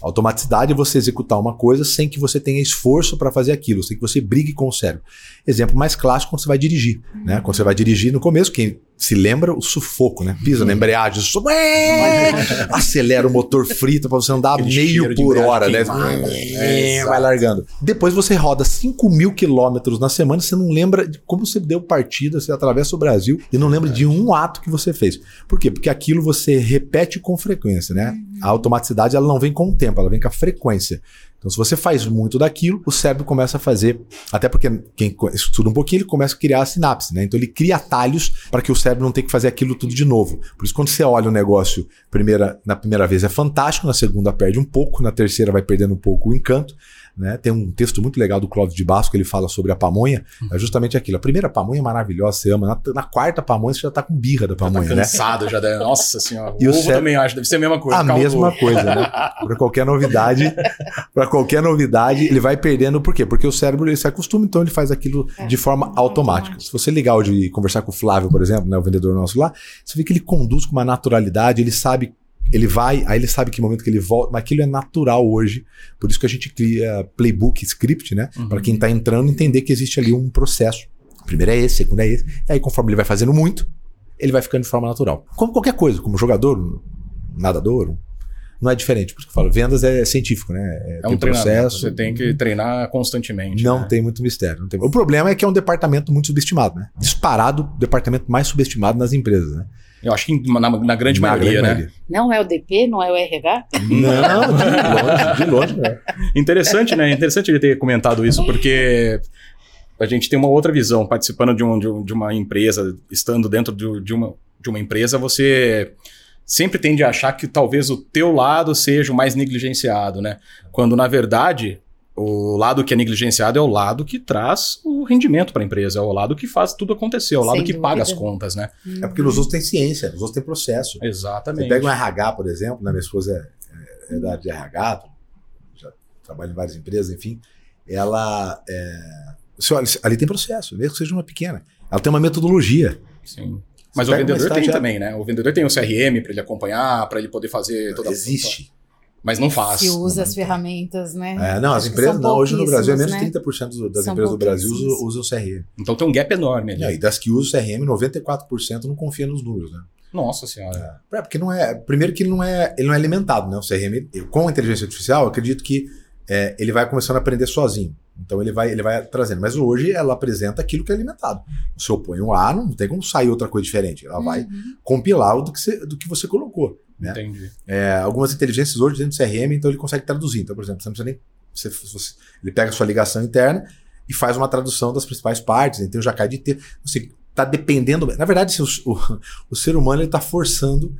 Automaticidade é você executar uma coisa sem que você tenha esforço para fazer aquilo, sem que você brigue com o cérebro. Exemplo mais clássico quando você vai dirigir. Né? Quando você vai dirigir no começo, quem se lembra o sufoco, né? Pisa na embreagem, acelera o motor frito para você andar meio por hora, né? É, vai largando. Depois você roda 5 mil quilômetros na semana, você não lembra de como você deu partida, você atravessa o Brasil e não lembra de um ato que você fez. Por quê? Porque aquilo você repete com frequência, né? A automaticidade ela não vem com o tempo, ela vem com a frequência. Então, se você faz muito daquilo, o cérebro começa a fazer. Até porque quem estuda um pouquinho, ele começa a criar a sinapse, né? Então, ele cria atalhos para que o cérebro não tenha que fazer aquilo tudo de novo. Por isso, quando você olha o negócio primeira, na primeira vez é fantástico, na segunda perde um pouco, na terceira vai perdendo um pouco o encanto. Né? Tem um texto muito legal do Clóvis de Basco que ele fala sobre a pamonha. Uhum. É justamente aquilo. A primeira pamonha é maravilhosa, você ama. Na, na quarta pamonha você já tá com birra da pamonha, já tá cansado, né? já deve. Nossa senhora. E o, o cérebro, também acho, deve ser a mesma coisa. A mesma coisa, né? para qualquer novidade, para qualquer novidade, ele vai perdendo. Por quê? Porque o cérebro ele se acostuma, então ele faz aquilo é, de forma automática. automática. Se você ligar de conversar com o Flávio, por exemplo, né, o vendedor nosso lá, você vê que ele conduz com uma naturalidade, ele sabe ele vai, aí ele sabe que momento que ele volta, mas aquilo é natural hoje. Por isso que a gente cria playbook, script, né? Uhum. Para quem está entrando entender que existe ali um processo. primeiro é esse, segundo é esse. E aí, conforme ele vai fazendo muito, ele vai ficando de forma natural. Como qualquer coisa, como jogador, nadador, não é diferente. Por isso que eu falo, vendas é científico, né? É, é um processo. Você tem que treinar constantemente. Não né? tem muito mistério. Tem... O problema é que é um departamento muito subestimado, né? Disparado, departamento mais subestimado nas empresas, né? Eu acho que na, na grande na maioria, grande né? Maioria. Não é o DP, não é o RH? Não, de longe, de longe. Né? Interessante, né? Interessante ele ter comentado isso, porque a gente tem uma outra visão. Participando de, um, de uma empresa, estando dentro de, uma, de uma empresa, você sempre tende a achar que talvez o teu lado seja o mais negligenciado, né? Quando, na verdade, o lado que é negligenciado é o lado que traz o rendimento para a empresa, é o lado que faz tudo acontecer, é o lado Sem que dúvida. paga as contas, né? Uhum. É porque nos outros tem ciência, nos outros tem processo. Exatamente. Você pega um RH, por exemplo, né? minha esposa é, é, é da área de RH, já trabalha em várias empresas, enfim. Ela. É, você olha, ali tem processo, mesmo que seja uma pequena. Ela tem uma metodologia. Sim. Mas o vendedor tem também, né? O vendedor tem o CRM para ele acompanhar, para ele poder fazer toda Existe. Mas não faz. Que usa as ferramentas, né? É, não, as empresas não. Hoje no Brasil é menos de né? 30% das são empresas do Brasil usam, usam o CRM. Então tem um gap enorme ali. E aí, das que usam o CRM, 94% não confia nos números, né? Nossa senhora. É, porque não é. Primeiro que ele não é, ele não é alimentado, né? O CRM, com a inteligência artificial, eu acredito que é, ele vai começando a aprender sozinho. Então ele vai, ele vai trazendo. Mas hoje ela apresenta aquilo que é alimentado. Se eu ponho um A, não tem como sair outra coisa diferente. Ela uhum. vai compilar o do que, você, do que você colocou. Né? Entendi. É, algumas inteligências hoje dentro do CRM, então ele consegue traduzir. Então, por exemplo, você não precisa nem. Você, você, ele pega a sua ligação interna e faz uma tradução das principais partes, então já cai de ter. Assim, está dependendo. Na verdade, o, o, o ser humano está forçando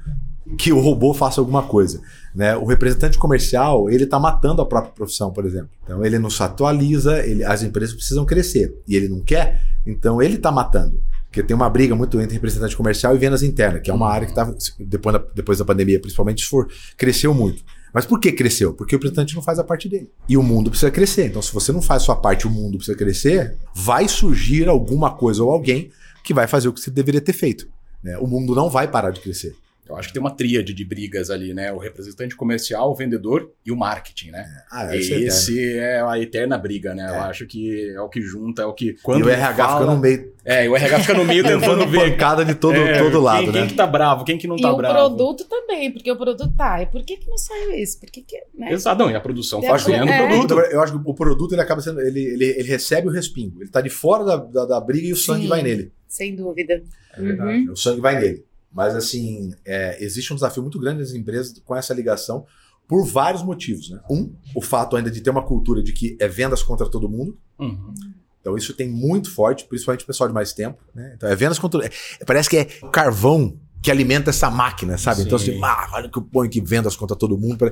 que o robô faça alguma coisa. Né? O representante comercial ele está matando a própria profissão, por exemplo. Então ele não se atualiza, ele, as empresas precisam crescer e ele não quer, então ele está matando. Porque tem uma briga muito entre representante comercial e vendas internas, que é uma área que está, depois da, depois da pandemia, principalmente, for, cresceu muito. Mas por que cresceu? Porque o representante não faz a parte dele. E o mundo precisa crescer. Então, se você não faz sua parte, o mundo precisa crescer, vai surgir alguma coisa ou alguém que vai fazer o que você deveria ter feito. Né? O mundo não vai parar de crescer. Eu acho que tem uma tríade de brigas ali, né? O representante comercial, o vendedor e o marketing, né? Ah, é, Esse é, é, a eterna briga, né? É. Eu acho que é o que junta, é o que. Quando e o RH fala... fica no meio. É, o RH fica no meio tentando ver. pancada de todo, é, todo lado, quem, né? Quem que tá bravo, quem que não tá e bravo. E o produto também, porque o produto tá. E por que que não saiu isso? Por que que. Né? Exato, não, e a produção faz tá ganhando é. produto. Eu acho que o produto ele acaba sendo. Ele, ele, ele recebe o respingo. Ele tá de fora da, da, da briga e o Sim, sangue vai nele. Sem dúvida. É verdade. Uhum. O sangue vai nele. Mas, assim, é, existe um desafio muito grande nas empresas com essa ligação por vários motivos. Né? Um, o fato ainda de ter uma cultura de que é vendas contra todo mundo. Uhum. Então, isso tem muito forte, principalmente o pessoal de mais tempo. Né? Então, é vendas contra. É, parece que é carvão que alimenta essa máquina, sabe? Sim. Então, assim, ah, olha que eu ponho que vendas contra todo mundo.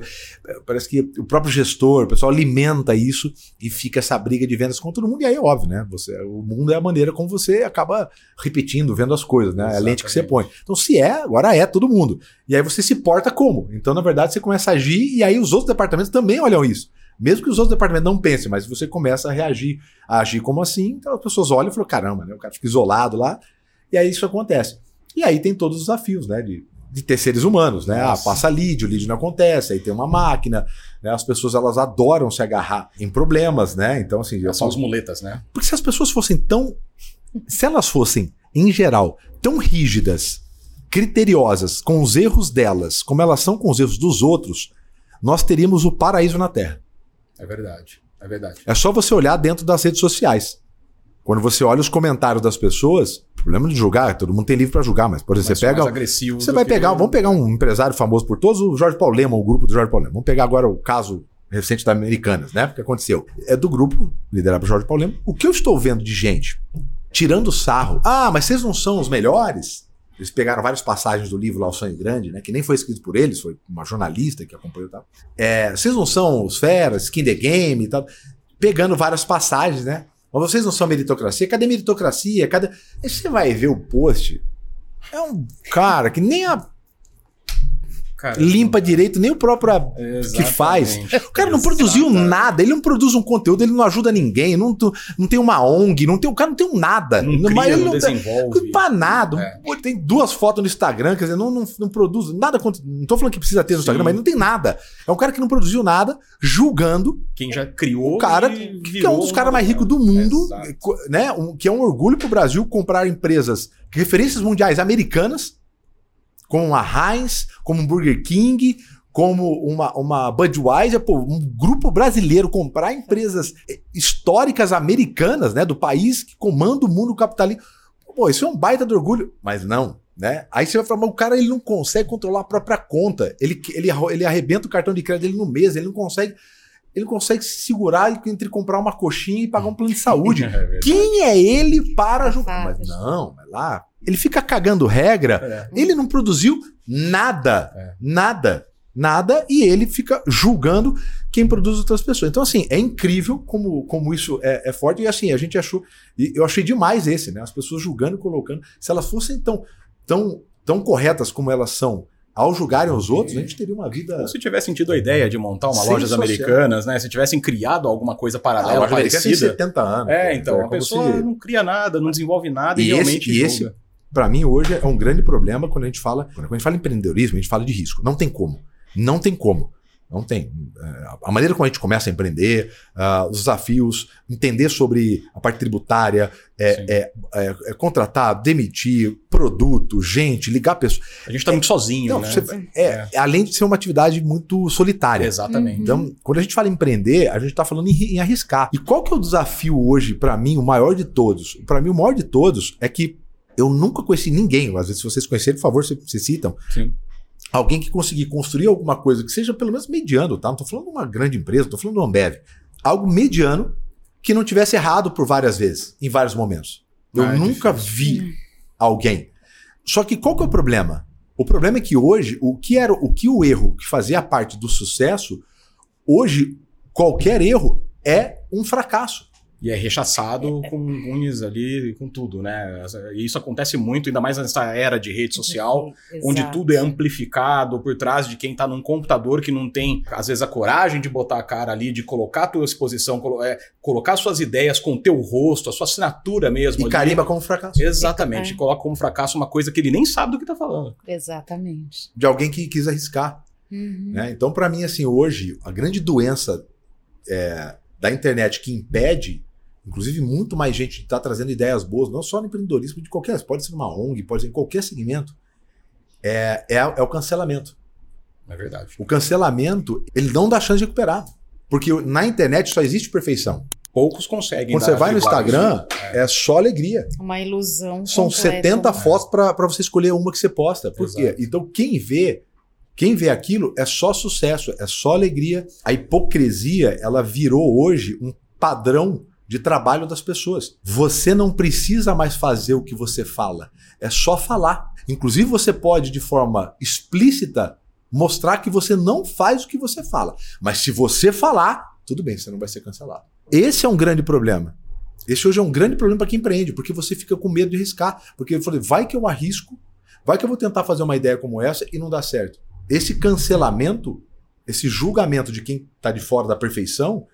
Parece que o próprio gestor, o pessoal alimenta isso e fica essa briga de vendas contra todo mundo. E aí é óbvio, né? Você, o mundo é a maneira como você acaba repetindo, vendo as coisas, né? Exatamente. É a lente que você põe. Então, se é, agora é todo mundo. E aí você se porta como? Então, na verdade, você começa a agir e aí os outros departamentos também olham isso. Mesmo que os outros departamentos não pensem, mas você começa a reagir, a agir como assim, então as pessoas olham e falam: caramba, né? O cara fica isolado lá. E aí isso acontece. E aí tem todos os desafios, né? De, de ter seres humanos, né? Ah, passa lead, o lead não acontece, aí tem uma máquina, né? As pessoas elas adoram se agarrar em problemas, né? Então, assim. São falo... as muletas, né? Porque se as pessoas fossem tão. Se elas fossem, em geral, tão rígidas, criteriosas com os erros delas, como elas são com os erros dos outros, nós teríamos o paraíso na Terra. É verdade. É verdade. É só você olhar dentro das redes sociais. Quando você olha os comentários das pessoas, problema de julgar, todo mundo tem livro para julgar, mas por exemplo, você pega. Você vai pegar, vamos pegar um empresário famoso por todos, o Jorge Paulo Lema, o grupo do Jorge Paulo Lema. Vamos pegar agora o caso recente da Americanas, né? O que aconteceu? É do grupo liderado por Jorge Paulo Lema. O que eu estou vendo de gente tirando sarro. Ah, mas vocês não são os melhores? Eles pegaram várias passagens do livro lá, O Sonho Grande, né? Que nem foi escrito por eles, foi uma jornalista que acompanhou e tal. É, vocês não são os feras, skin the game e tal. Pegando várias passagens, né? Mas vocês não são meritocracia? Cadê meritocracia? Cadê. Aí você vai ver o post. É um cara que nem a Cara, limpa direito, nem o próprio que faz. O cara não produziu nada, ele não produz um conteúdo, ele não ajuda ninguém, não, não tem uma ONG, não tem, o cara não tem um nada. Não cria, mas ele não, não desenvolve. Tem, pra nada. É. Pô, tem duas fotos no Instagram, quer dizer, não, não, não produz nada. Não tô falando que precisa ter no Sim. Instagram, mas não tem nada. É um cara que não produziu nada, julgando. Quem já criou. O cara que é um dos caras mais ricos do mundo, né? Um, que é um orgulho pro Brasil comprar empresas, referências mundiais americanas como a Heinz, como um Burger King, como uma, uma Budweiser, pô, um grupo brasileiro comprar empresas históricas americanas, né, do país que comanda o mundo capitalista. Pô, isso é um baita de orgulho, mas não, né? Aí você vai falar, mas o cara ele não consegue controlar a própria conta. Ele, ele, ele arrebenta o cartão de crédito dele no mês, ele não consegue ele consegue se segurar entre comprar uma coxinha e pagar um plano de saúde. é Quem é ele para julgar? Mas não, mas lá ele fica cagando regra, é. ele não produziu nada, é. nada, nada, e ele fica julgando quem produz outras pessoas. Então, assim, é incrível como, como isso é, é forte, e assim, a gente achou, eu achei demais esse, né? As pessoas julgando e colocando. Se elas fossem tão, tão, tão corretas como elas são, ao julgarem os outros, a gente teria uma vida. Ou se tivessem tido a ideia de montar uma loja americanas, né? Se tivessem criado alguma coisa paralela, ah, parecida. Tem 70 anos. É, então, é a pessoa se... não cria nada, não desenvolve nada e, e realmente. Esse, e esse para mim, hoje é um grande problema quando a gente fala. Quando a gente fala em empreendedorismo, a gente fala de risco. Não tem como. Não tem como. Não tem. A maneira como a gente começa a empreender, uh, os desafios, entender sobre a parte tributária, é, é, é, é, contratar, demitir, produto, gente, ligar pessoas. A gente está muito sozinho, não, né? Você, é, é, Além de ser uma atividade muito solitária. Exatamente. Então, quando a gente fala em empreender, a gente está falando em, em, arriscar. E qual que é o desafio hoje, para mim, o maior de todos? Para mim, o maior de todos é que eu nunca conheci ninguém, às vezes se vocês conhecerem, por favor, se, se citam. Sim. Alguém que conseguir construir alguma coisa que seja pelo menos mediano, tá? Não tô falando de uma grande empresa, tô falando de uma Ambev. Algo mediano que não tivesse errado por várias vezes, em vários momentos. Eu ah, é nunca difícil. vi alguém. Só que qual que é o problema? O problema é que hoje, o que era o que o erro que fazia parte do sucesso, hoje qualquer erro é um fracasso. E é rechaçado com unhas ali, com tudo, né? E isso acontece muito, ainda mais nessa era de rede social, Exato. onde tudo é amplificado por trás de quem está num computador que não tem, às vezes, a coragem de botar a cara ali, de colocar a tua exposição, colo é, colocar suas ideias com o teu rosto, a sua assinatura mesmo. E ali. carimba como fracasso. Exatamente. É. Coloca como fracasso uma coisa que ele nem sabe do que está falando. Exatamente. De alguém que quis arriscar. Uhum. Né? Então, para mim, assim, hoje, a grande doença é, da internet que impede Inclusive, muito mais gente está trazendo ideias boas, não só no empreendedorismo, de qualquer, pode ser uma ONG, pode ser em qualquer segmento, é, é, é o cancelamento. É verdade. O cancelamento, ele não dá chance de recuperar. Porque na internet só existe perfeição. Poucos conseguem. Quando você vai no Instagram, é. é. só alegria. Uma ilusão. São completa, 70 né? fotos para você escolher uma que você posta. Por Exato. quê? Então, quem vê, quem vê aquilo é só sucesso, é só alegria. A hipocrisia, ela virou hoje um padrão de trabalho das pessoas. Você não precisa mais fazer o que você fala, é só falar. Inclusive, você pode, de forma explícita, mostrar que você não faz o que você fala. Mas se você falar, tudo bem, você não vai ser cancelado. Esse é um grande problema. Esse hoje é um grande problema para quem empreende, porque você fica com medo de arriscar. Porque eu falei, vai que eu arrisco, vai que eu vou tentar fazer uma ideia como essa e não dá certo. Esse cancelamento, esse julgamento de quem está de fora da perfeição,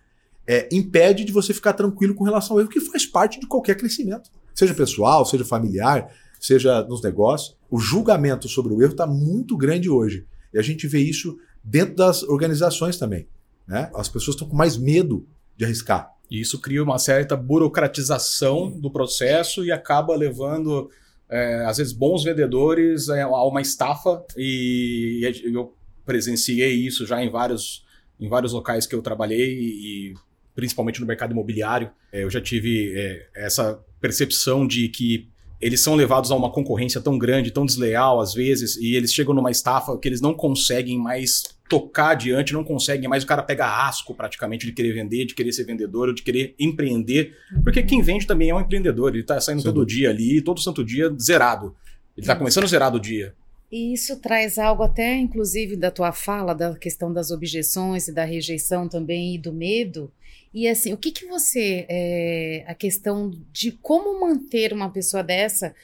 é, impede de você ficar tranquilo com relação ao erro, que faz parte de qualquer crescimento. Seja pessoal, seja familiar, seja nos negócios. O julgamento sobre o erro está muito grande hoje. E a gente vê isso dentro das organizações também. Né? As pessoas estão com mais medo de arriscar. E isso cria uma certa burocratização do processo e acaba levando, é, às vezes, bons vendedores é, a uma estafa. E eu presenciei isso já em vários, em vários locais que eu trabalhei e principalmente no mercado imobiliário. É, eu já tive é, essa percepção de que eles são levados a uma concorrência tão grande, tão desleal às vezes, e eles chegam numa estafa que eles não conseguem mais tocar adiante, não conseguem mais. O cara pega asco praticamente de querer vender, de querer ser vendedor, ou de querer empreender. Porque quem vende também é um empreendedor. Ele está saindo Sim. todo dia ali, todo santo dia, zerado. Ele está começando zerado o dia. E isso traz algo até, inclusive, da tua fala, da questão das objeções e da rejeição também e do medo. E assim, o que que você, é, a questão de como manter uma pessoa dessa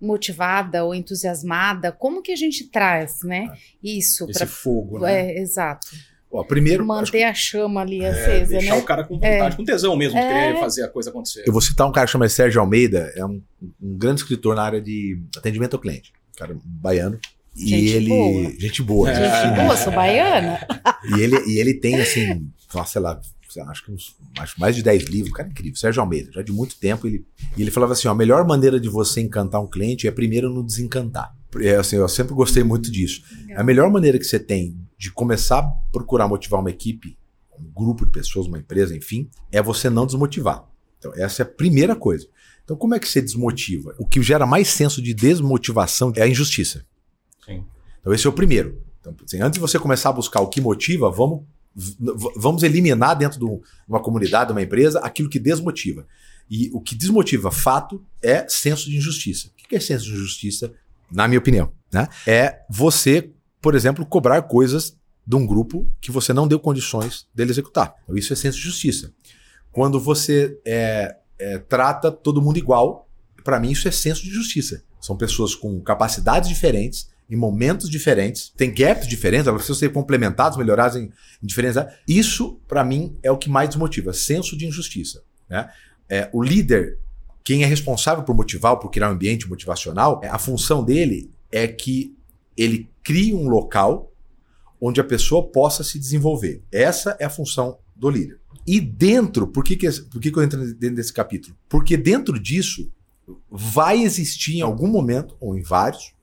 motivada ou entusiasmada, como que a gente traz, né? Ah, isso. Esse pra, fogo, né? É, exato. Ó, primeiro, manter a chama ali é, acesa, deixar né? o cara com vontade, é. com tesão mesmo, de querer é. fazer a coisa acontecer. Eu vou citar um cara que chama Sérgio Almeida, é um, um grande escritor na área de atendimento ao cliente, um cara baiano. Gente e ele. Boa. Gente boa. Gente boa, sou baiana. E ele, e ele tem, assim, sei lá, acho que uns, acho mais de 10 livros, cara incrível, Sérgio Almeida, já de muito tempo, ele, e ele falava assim, ó, a melhor maneira de você encantar um cliente é primeiro não desencantar. É, assim, eu sempre gostei muito disso. Legal. A melhor maneira que você tem de começar a procurar motivar uma equipe, um grupo de pessoas, uma empresa, enfim, é você não desmotivar. Então, essa é a primeira coisa. Então, como é que você desmotiva? O que gera mais senso de desmotivação é a injustiça. Sim. Então, esse é o primeiro. Então, assim, antes de você começar a buscar o que motiva, vamos vamos eliminar dentro de uma comunidade, de uma empresa, aquilo que desmotiva. E o que desmotiva fato é senso de injustiça. O que é senso de injustiça, na minha opinião? Né? É você, por exemplo, cobrar coisas de um grupo que você não deu condições dele executar. Então, isso é senso de justiça. Quando você é, é, trata todo mundo igual, para mim isso é senso de justiça. São pessoas com capacidades diferentes, em momentos diferentes, tem gaps diferentes, elas precisam ser complementadas, melhoradas em, em diferentes áreas. Isso, para mim, é o que mais desmotiva, senso de injustiça. Né? É, o líder, quem é responsável por motivar, por criar um ambiente motivacional, a função dele é que ele crie um local onde a pessoa possa se desenvolver. Essa é a função do líder. E dentro, por que, que, por que, que eu entro dentro desse capítulo? Porque dentro disso vai existir em algum momento, ou em vários,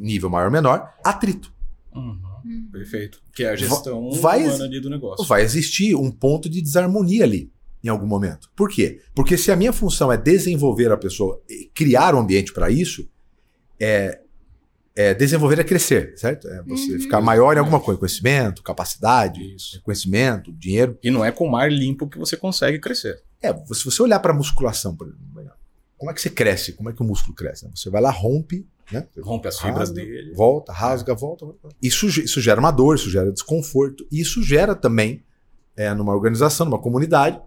nível maior ou menor, atrito. Uhum. Hum. Perfeito. Que é a gestão vai, humana ali do negócio. Vai existir um ponto de desarmonia ali, em algum momento. Por quê? Porque se a minha função é desenvolver a pessoa, criar um ambiente para isso, é, é, desenvolver é crescer, certo? É você uhum. ficar maior em alguma coisa, conhecimento, capacidade, isso. conhecimento, dinheiro. E não é com mar limpo que você consegue crescer. É, se você olhar para musculação, por exemplo, como é que você cresce? Como é que o músculo cresce? Você vai lá, rompe, né? Rompe as fibras dele. Volta, rasga, volta, volta. Isso, isso gera uma dor, isso gera desconforto. E isso gera também, é, numa organização, numa comunidade,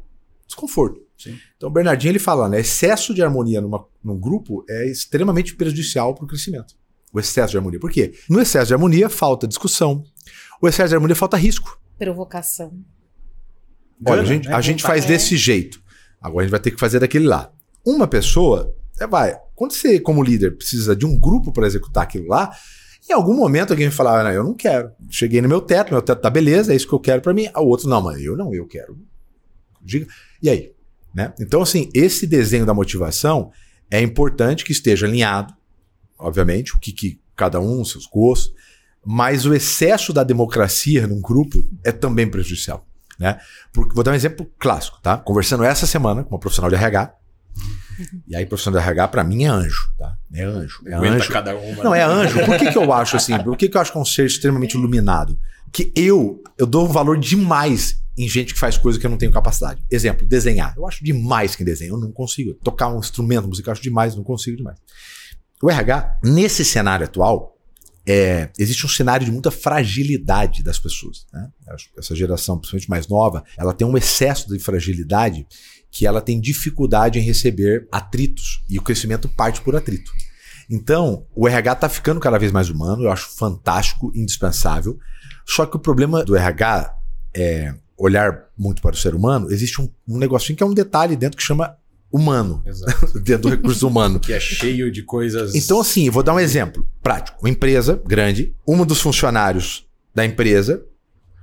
desconforto. Sim. Então, o Bernardinho ele fala, né? Excesso de harmonia numa, num grupo é extremamente prejudicial para o crescimento. O excesso de harmonia. Por quê? No excesso de harmonia falta discussão. O excesso de harmonia falta risco. Provocação. Olha, a gente, a gente faz desse jeito. Agora a gente vai ter que fazer daquele lá. Uma pessoa, é, vai. Quando você, como líder, precisa de um grupo para executar aquilo lá, em algum momento alguém vai falar: ah, eu não quero. Cheguei no meu teto, meu teto tá beleza, é isso que eu quero para mim. O outro, não, mas eu não, eu quero. Diga. E aí? Né? Então, assim, esse desenho da motivação é importante que esteja alinhado, obviamente, o que, que cada um, seus gostos, mas o excesso da democracia num grupo é também prejudicial. Né? Porque, vou dar um exemplo clássico, tá? Conversando essa semana com uma profissional de RH, e aí, profissional de RH, para mim, é anjo, tá? É anjo. É anjo. cada uma. Não, né? é anjo. Por que, que eu acho assim? Por que, que eu acho que é um ser extremamente iluminado? Que eu, eu dou um valor demais em gente que faz coisa que eu não tenho capacidade. Exemplo, desenhar. Eu acho demais quem desenha. Eu não consigo. Tocar um instrumento musical, eu acho demais, não consigo demais. O RH, nesse cenário atual, é, existe um cenário de muita fragilidade das pessoas. Né? Essa geração, principalmente mais nova, ela tem um excesso de fragilidade que ela tem dificuldade em receber atritos e o crescimento parte por atrito. Então, o RH está ficando cada vez mais humano, eu acho fantástico, indispensável. Só que o problema do RH é olhar muito para o ser humano, existe um, um negocinho que é um detalhe dentro que chama humano, dentro do recurso humano. Que é cheio de coisas. Então, assim, vou dar um exemplo prático. Uma empresa grande, um dos funcionários da empresa,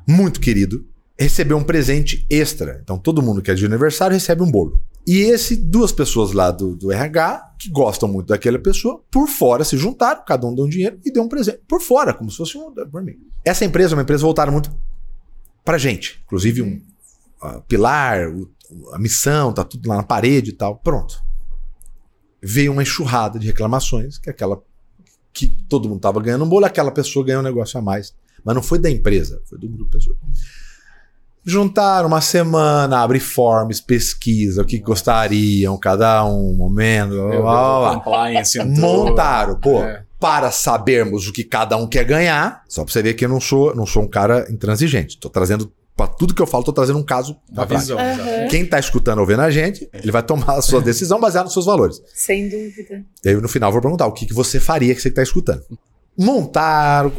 muito querido, recebeu um presente extra. Então, todo mundo que é de aniversário recebe um bolo. E esse, duas pessoas lá do, do RH, que gostam muito daquela pessoa, por fora se juntaram, cada um deu um dinheiro e deu um presente. Por fora, como se fosse um por mim. Essa empresa é uma empresa voltada muito pra gente. Inclusive, um uh, pilar, a missão, tá tudo lá na parede e tal. Pronto. Veio uma enxurrada de reclamações que aquela que todo mundo estava ganhando um bolo, aquela pessoa ganhou um negócio a mais. Mas não foi da empresa, foi do grupo de pessoas. Juntaram uma semana, abre forms, pesquisa, o que gostariam, cada um, momento. Blá, blá, blá. Montaram, pô, é. para sabermos o que cada um quer ganhar. Só pra você ver que eu não sou, não sou um cara intransigente. Tô trazendo para tudo que eu falo, tô trazendo um caso da visão. Uhum. Quem tá escutando ou vendo a gente, ele vai tomar a sua decisão baseada nos seus valores. Sem dúvida. E aí no final eu vou perguntar o que, que você faria que você que tá escutando. Montaram,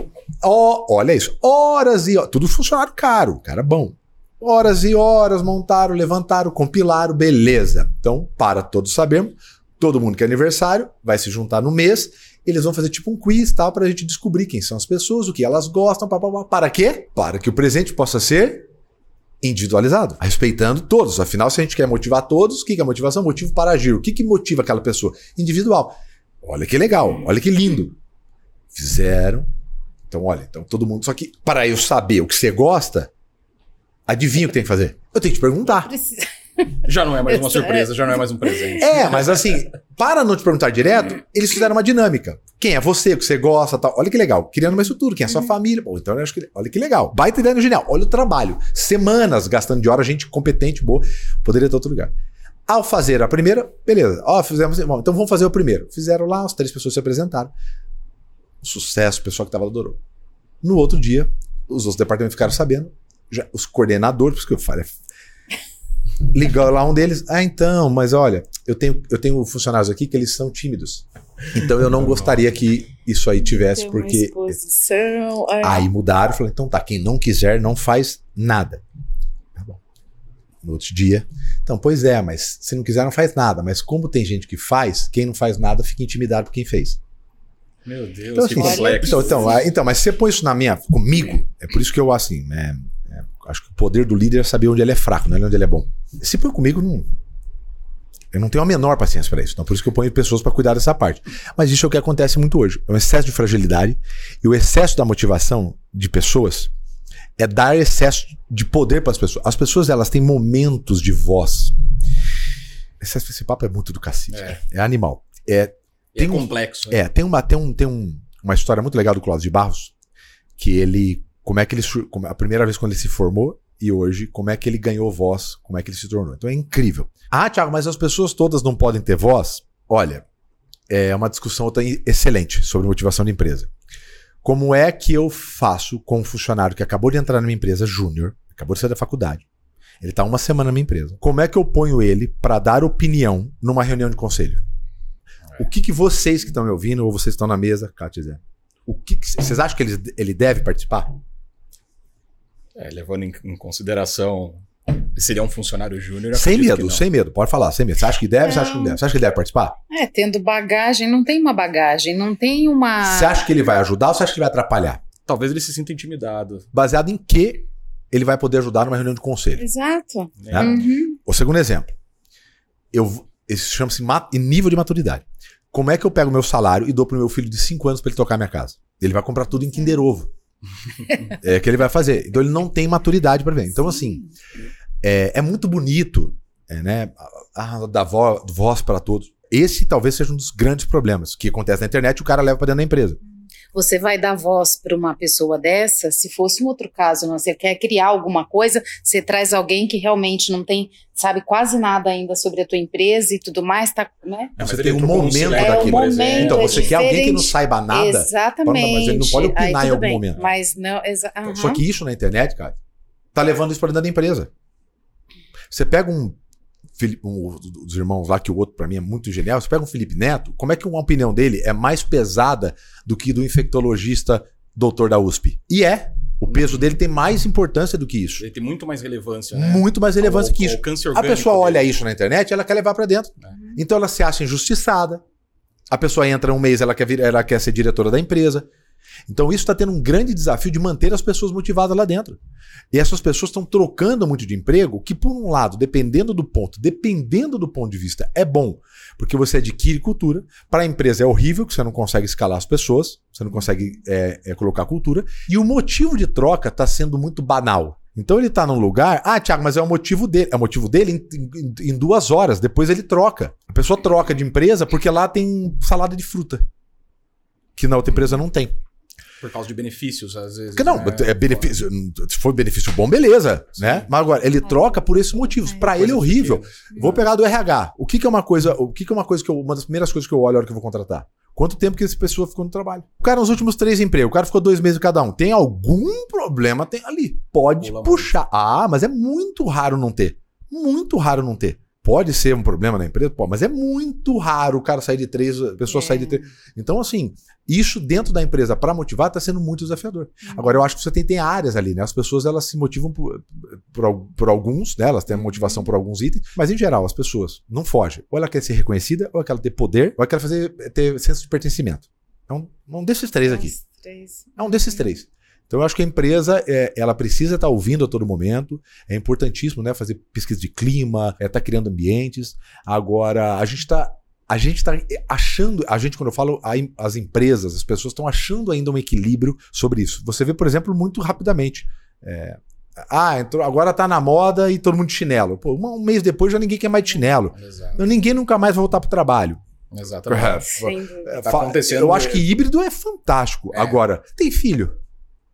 ó, olha isso, horas e horas, tudo funcionário caro, cara bom. Horas e horas montaram, levantaram, compilaram, beleza. Então, para todos sabermos, todo mundo que é aniversário vai se juntar no mês, eles vão fazer tipo um quiz tal para a gente descobrir quem são as pessoas, o que elas gostam, pá, pá, pá. para quê? Para que o presente possa ser individualizado, respeitando todos. Afinal, se a gente quer motivar todos, o que é motivação? Motivo para agir. O que, que motiva aquela pessoa? Individual. Olha que legal, olha que lindo. Fizeram. Então, olha, então todo mundo. Só que para eu saber o que você gosta, Adivinha o que tem que fazer? Eu tenho que te perguntar. Já não é mais uma surpresa, já não é mais um presente. É, mas assim, para não te perguntar direto, eles fizeram uma dinâmica. Quem é você, o que você gosta tal. Olha que legal. Criando uma estrutura. Quem é a sua uhum. família? Bom, então eu acho que. Olha que legal. Baita ideia genial. Olha o trabalho. Semanas gastando de hora, gente competente, boa. Poderia ter outro lugar. Ao fazer a primeira, beleza. Ó, fizemos. Bom, então vamos fazer o primeiro. Fizeram lá, as três pessoas se apresentaram. Sucesso, o pessoal que estava adorou. No outro dia, os outros departamentos ficaram sabendo já, os coordenadores, porque eu falo, é ligou lá um deles, ah, então, mas olha, eu tenho, eu tenho funcionários aqui que eles são tímidos. Então eu não gostaria que isso aí tivesse, Tem porque. Exposição, é. Aí mudaram, falei, então tá, quem não quiser não faz nada. Tá bom. No outro dia. Então, pois é, mas se não quiser, não faz nada. Mas como tem gente que faz, quem não faz nada fica intimidado por quem fez. Meu Deus, então, que assim, complexo. Então, então, então, mas se você põe isso na minha, comigo, é por isso que eu, assim, né, acho que o poder do líder é saber onde ele é fraco, não é onde ele é bom. Se põe comigo, não, eu não tenho a menor paciência para isso. Então, por isso que eu ponho pessoas para cuidar dessa parte. Mas isso é o que acontece muito hoje. É um excesso de fragilidade e o excesso da motivação de pessoas é dar excesso de poder para as pessoas. As pessoas, elas têm momentos de voz. Esse, esse papo é muito do cacete. É, é animal. É, tem é complexo. Um, é, tem, uma, tem, um, tem um, uma história muito legal do Cláudio de Barros, que ele como é que ele a primeira vez quando ele se formou e hoje como é que ele ganhou voz, como é que ele se tornou. Então é incrível. Ah, Thiago, mas as pessoas todas não podem ter voz? Olha, é uma discussão excelente sobre motivação de empresa. Como é que eu faço com um funcionário que acabou de entrar na minha empresa, júnior, acabou de sair da faculdade, ele está uma semana na minha empresa. Como é que eu ponho ele para dar opinião numa reunião de conselho? O que, que vocês que estão me ouvindo, ou vocês estão na mesa, Kátia, Zé, o que, que vocês acham que ele, ele deve participar? É, levando em, em consideração seria um funcionário júnior. Sem medo, sem medo, pode falar, sem medo. Você acha que deve, você acha que não deve? Você acha que ele deve participar? É, tendo bagagem, não tem uma bagagem, não tem uma. Você acha que ele vai ajudar ou você acha que ele vai atrapalhar? Talvez ele se sinta intimidado. Baseado em que ele vai poder ajudar numa reunião de conselho. Exato. Né? Uhum. O segundo exemplo. Eu, isso chama-se nível de maturidade. Como é que eu pego meu salário e dou pro meu filho de 5 anos para ele tocar minha casa? Ele vai comprar tudo em Kinder Ovo. É que ele vai fazer. Então ele não tem maturidade para ver. Então, assim, é, é muito bonito, é, né? A, da vo, voz para todos. Esse talvez seja um dos grandes problemas que acontece na internet e o cara leva para dentro da empresa. Você vai dar voz para uma pessoa dessa, se fosse um outro caso, não, você quer criar alguma coisa, você traz alguém que realmente não tem, sabe quase nada ainda sobre a tua empresa e tudo mais, tá, né? É, você tem um momento é, daquilo. Um momento, então você é quer alguém que não saiba nada, Exatamente. mas ele não pode opinar Aí, em algum bem, momento. Mas não, exa uhum. Só que isso na internet, cara, tá levando isso para dentro da empresa. Você pega um, um dos irmãos lá, que o outro para mim é muito genial, você pega um Felipe Neto, como é que uma opinião dele é mais pesada do que do infectologista doutor da USP? E é. O peso dele tem mais importância do que isso. Ele tem muito mais relevância, né? Muito mais relevância o, que isso. A pessoa olha dele. isso na internet, ela quer levar para dentro. É. Então ela se acha injustiçada. A pessoa entra um mês, ela quer, vir, ela quer ser diretora da empresa. Então isso está tendo um grande desafio de manter as pessoas motivadas lá dentro. E essas pessoas estão trocando muito de emprego, que por um lado, dependendo do ponto, dependendo do ponto de vista, é bom, porque você adquire cultura. Para a empresa é horrível, que você não consegue escalar as pessoas, você não consegue é, é, colocar cultura. E o motivo de troca está sendo muito banal. Então ele está num lugar, ah, Thiago, mas é o motivo dele. É o motivo dele em, em, em duas horas, depois ele troca. A pessoa troca de empresa porque lá tem salada de fruta, que na outra empresa não tem. Por causa de benefícios, às vezes. Que não, né? é benefício. Se for benefício bom, beleza. Né? Mas agora, ele troca por esses motivos. Para ele é horrível. Vou pegar do RH. O que, que é uma coisa. O que, que é uma coisa que eu. Uma das primeiras coisas que eu olho na hora que eu vou contratar? Quanto tempo que essa pessoa ficou no trabalho? O cara, nos últimos três empregos, o cara ficou dois meses cada um. Tem algum problema? Tem ali. Pode Pula puxar. Muito. Ah, mas é muito raro não ter. Muito raro não ter. Pode ser um problema na empresa, pode, mas é muito raro o cara sair de três, a pessoa é. sair de três. Então, assim, isso dentro da empresa para motivar está sendo muito desafiador. Uhum. Agora, eu acho que você tem, tem áreas ali, né? As pessoas elas se motivam por, por, por alguns, né? elas têm motivação por alguns itens, mas em geral, as pessoas não fogem. Ou ela quer ser reconhecida, ou ela quer ter poder, ou ela quer fazer, ter senso de pertencimento. Então, um desses três aqui. Três. É um desses três. Então eu acho que a empresa é, ela precisa estar tá ouvindo a todo momento. É importantíssimo, né, fazer pesquisa de clima, estar é, tá criando ambientes. Agora a gente está a gente está achando, a gente, quando eu falo a, as empresas, as pessoas estão achando ainda um equilíbrio sobre isso. Você vê, por exemplo, muito rapidamente. É, ah, entrou, agora tá na moda e todo mundo de chinelo. Pô, um, um mês depois já ninguém quer mais de chinelo. Exato. Ninguém nunca mais vai voltar para o trabalho. Exatamente. É, tá acontecendo. Eu acho que híbrido é fantástico. É. Agora, tem filho?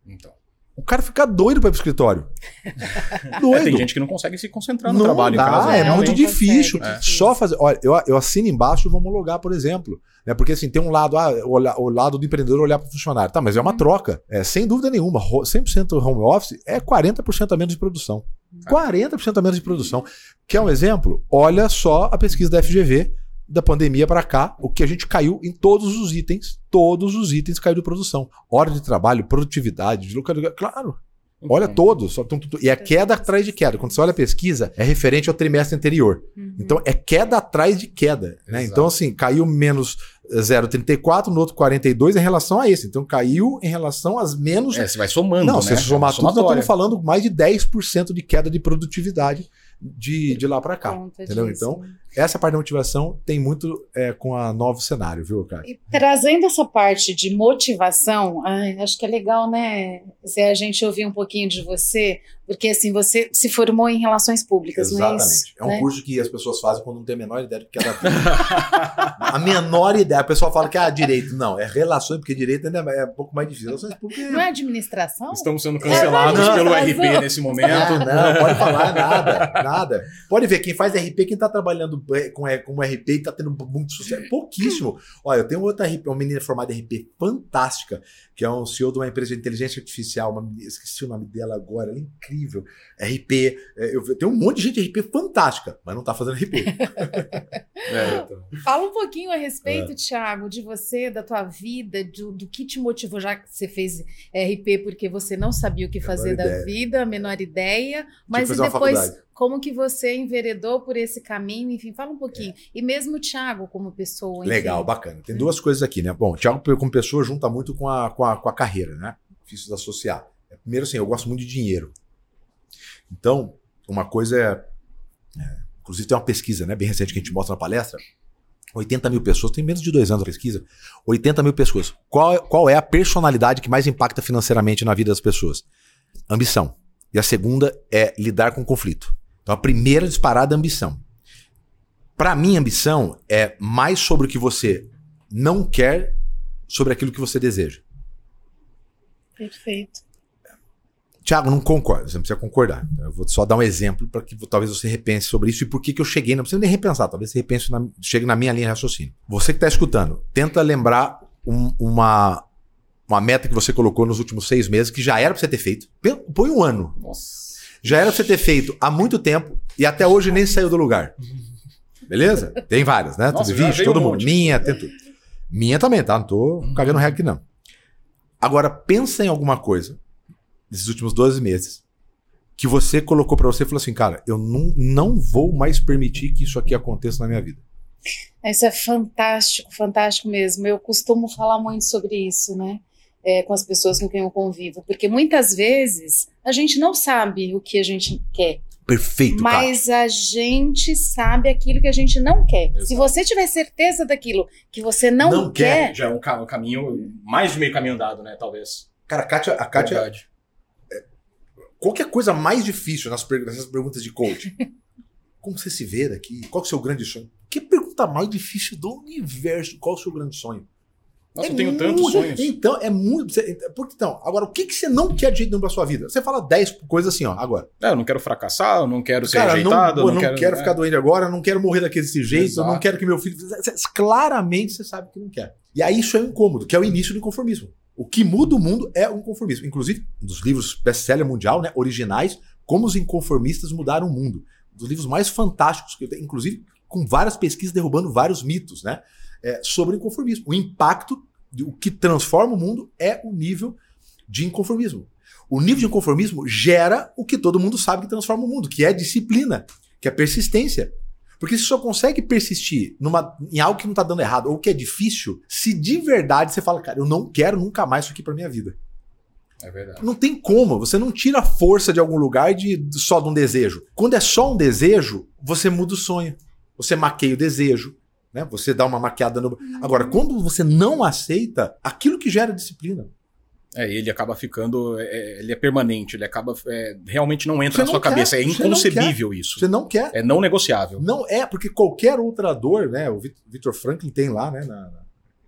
Então. O cara fica doido para ir pro escritório. doido. É, tem gente que não consegue se concentrar no não trabalho dá, em casa. É muito difícil. É. Só fazer. Olha, eu, eu assino embaixo e vou homologar, por exemplo. Né? Porque assim, tem um lado, ah, o, o lado do empreendedor olhar para o funcionário. Tá, mas é uma hum. troca. É, sem dúvida nenhuma. 100% home office é 40% a menos de produção. 40% a menos de produção. Quer um exemplo? Olha só a pesquisa da FGV da pandemia para cá, o que a gente caiu em todos os itens, todos os itens caiu de produção. Hora de trabalho, produtividade, deslocamento, claro. Olha uhum. todos, só tum, tum, tum. e é queda atrás de queda. Quando você olha a pesquisa, é referente ao trimestre anterior. Uhum. Então é queda atrás de queda. Né? Então, assim, caiu menos 0,34, no outro 42 em relação a esse. Então caiu em relação às menos. É, você vai somando. Não, né? se você somar tudo, nós estamos falando mais de 10% de queda de produtividade de, de lá para cá. entendeu? Disso. Então, essa parte da motivação tem muito é, com a novo cenário, viu, cara? E trazendo essa parte de motivação, ai, acho que é legal, né? Se a gente ouvir um pouquinho de você, Porque assim, você se formou em relações públicas, Exatamente. não é isso? É um né? curso que as pessoas fazem quando não tem a menor ideia do que é da vida. a menor ideia. A pessoa fala que é ah, direito. Não, é relações, porque direito ainda é um pouco mais difícil. Relações públicas Não é administração? Estamos sendo cancelados É, pelo não, RP não. nesse Ah, momento. não, pode falar nada, nada. Pode ver, quem faz RP, quem tá trabalhando com, com RP e tá tendo muito sucesso, pouquíssimo. Olha, eu tenho outra RP, uma menina formada em RP fantástica, que é um CEO de uma empresa de inteligência artificial, uma, esqueci o nome dela agora, ela é incrível. RP, eh, eu tenho um monte de gente de RP fantástica, mas não tá fazendo RP. É, então. Fala um pouquinho a É. respeito, Thiago, de você, da tua vida, do, do que te motivou, já que você fez RP porque você não sabia o que Menor fazer da ideia. vida, a menor ideia, mas e depois como que você enveredou por esse caminho, enfim, fala um pouquinho. E mesmo o Thiago como pessoa, enfim. Legal, bacana. Tem duas coisas aqui, né? Bom, o Thiago, como pessoa, junta muito com a, com a, com a carreira, né? Difícil de associar. Primeiro, assim, eu gosto muito de dinheiro. Então, uma coisa é, é, Inclusive, tem uma pesquisa, né? Bem recente que a gente mostra na palestra. 80 mil pessoas, tem menos de dois anos a pesquisa. 80 mil pessoas. Qual, é- qual é a personalidade que mais impacta financeiramente na vida das pessoas? Ambição. E a segunda é lidar com conflito. Então, a primeira disparada é ambição. Para mim, ambição é mais sobre o que você não quer sobre aquilo que você deseja. Perfeito. Tiago, não concordo. Você não precisa concordar. Eu vou só dar um exemplo para que talvez você repense sobre isso e por que, que eu cheguei. Não precisa nem repensar. Talvez você repense na, chegue na minha linha de raciocínio. Você que está escutando, tenta lembrar um- uma, uma meta que você colocou nos últimos seis meses que já era para você ter feito. Põe um ano. Nossa. Já era pra você ter feito há muito tempo e até hoje nem saiu do lugar. Beleza? Tem várias, né? Nossa, veio todo um mundo. monte. Minha, tem tudo. Minha também, tá? Não tô cagando regra aqui, não. Agora, pensa em alguma coisa desses últimos 12 meses que você colocou pra você e falou assim, cara, eu não, não vou mais permitir que isso aqui aconteça na minha vida. Isso é fantástico, fantástico mesmo. Eu costumo falar muito sobre isso, né? É, com as pessoas com quem eu convivo, porque muitas vezes a gente não sabe o que a gente quer, Perfeito, cara. mas a gente sabe aquilo que a gente não quer. Exato. Se você tiver certeza daquilo que você não, Não quer, quer, Já é um, ca- um caminho, mais de meio caminho andado, né? Talvez. Cara, a Kátia, a Kátia Verdade. Qual que é a coisa mais difícil nas per- nessas perguntas de coaching? Como você se vê daqui? Qual que é o seu grande sonho? Que pergunta mais difícil do universo? Qual é o seu grande sonho? Nossa, É eu tenho tantos muito- sonhos. Então, é muito. você- porque, então, agora, o que, que você não quer de jeito nenhum pra sua vida? Você fala 10 coisas assim, ó, agora. É, eu não quero fracassar, eu não quero ser Cara, rejeitado, não, eu não, quero, é. ficar doente agora, não quero morrer daquele jeito, eu não Exato. quero que meu filho. Claramente você sabe que não quer. E aí isso é incômodo, que é o início do inconformismo. O que muda o mundo é o inconformismo. Inclusive, um dos livros best-seller mundial, né, originais, Como os Inconformistas Mudaram o Mundo. Um dos livros mais fantásticos, que eu tenho, inclusive com várias pesquisas derrubando vários mitos né, é, sobre o inconformismo. O impacto, o que transforma o mundo é o nível de inconformismo. O nível de inconformismo gera o que todo mundo sabe que transforma o mundo, que é disciplina, que é persistência. Porque você só consegue persistir numa, em algo que não está dando errado ou que é difícil se de verdade você fala, cara, eu não quero nunca mais isso aqui para minha vida. É verdade. Não tem como, você não tira a força de algum lugar de só de um desejo. Quando é só um desejo, você muda o sonho. Você maqueia o desejo, né? Você dá uma maquiada no. Agora, quando você não aceita, aquilo que gera disciplina. É, ele acaba ficando. é, ele é permanente, ele acaba. é, realmente não entra Você na sua não quer, cabeça. É você inconcebível isso. Você não quer. É não negociável. Não é, porque qualquer outra dor, né? O Victor Franklin tem lá, né? Na, na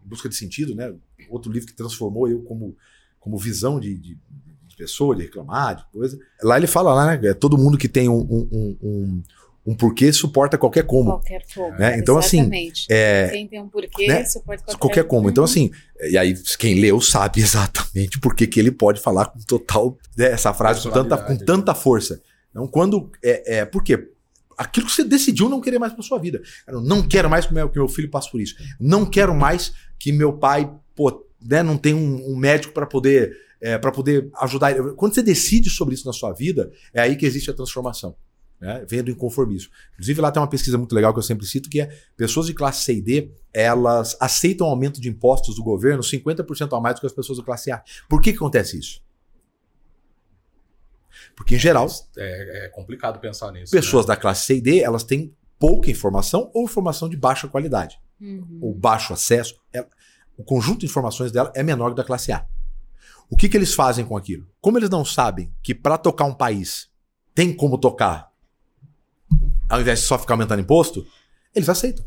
Busca de Sentido, né? Outro livro que transformou eu como, como visão de, de, de pessoa, de reclamar, de coisa. Lá ele fala lá, né? é Todo mundo que tem um, um, um, um, um porquê suporta qualquer como. qualquer como. Né? Então, assim, Exatamente. É, Quem tem um porquê, né? suporta qualquer, qualquer como. Então, assim, e aí quem leu sabe exatamente por que que ele pode falar com total né, essa frase com tanta, com tanta força. Então, quando. É, é, por quê? Aquilo que você decidiu não querer mais para sua vida. Eu não quero mais que meu, que meu filho passe por isso. Não quero mais que meu pai, pô, né, não tenha um, um médico para poder é, para poder ajudar. ele. Quando você decide sobre isso na sua vida, é aí que existe a transformação. Né? Vem do inconformismo. Inclusive, lá tem uma pesquisa muito legal que eu sempre cito, que é pessoas de classe C e D, elas aceitam aumento de impostos do governo 50% a mais do que as pessoas da classe A. Por que, que acontece isso? Porque, em geral, É, é complicado pensar nisso. pessoas da classe C e D, elas têm pouca informação ou informação de baixa qualidade, Uhum. ou baixo acesso. É- o conjunto de informações dela é menor que da classe A. O que, que eles fazem com aquilo? Como eles não sabem que para tocar um país tem como tocar, ao invés de só ficar aumentando imposto, eles aceitam.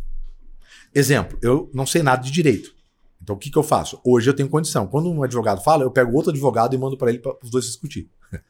Exemplo, eu não sei nada de direito. Então o que, que eu faço? Hoje eu tenho condição. Quando um advogado fala, eu pego outro advogado e mando para ele para os dois discutir.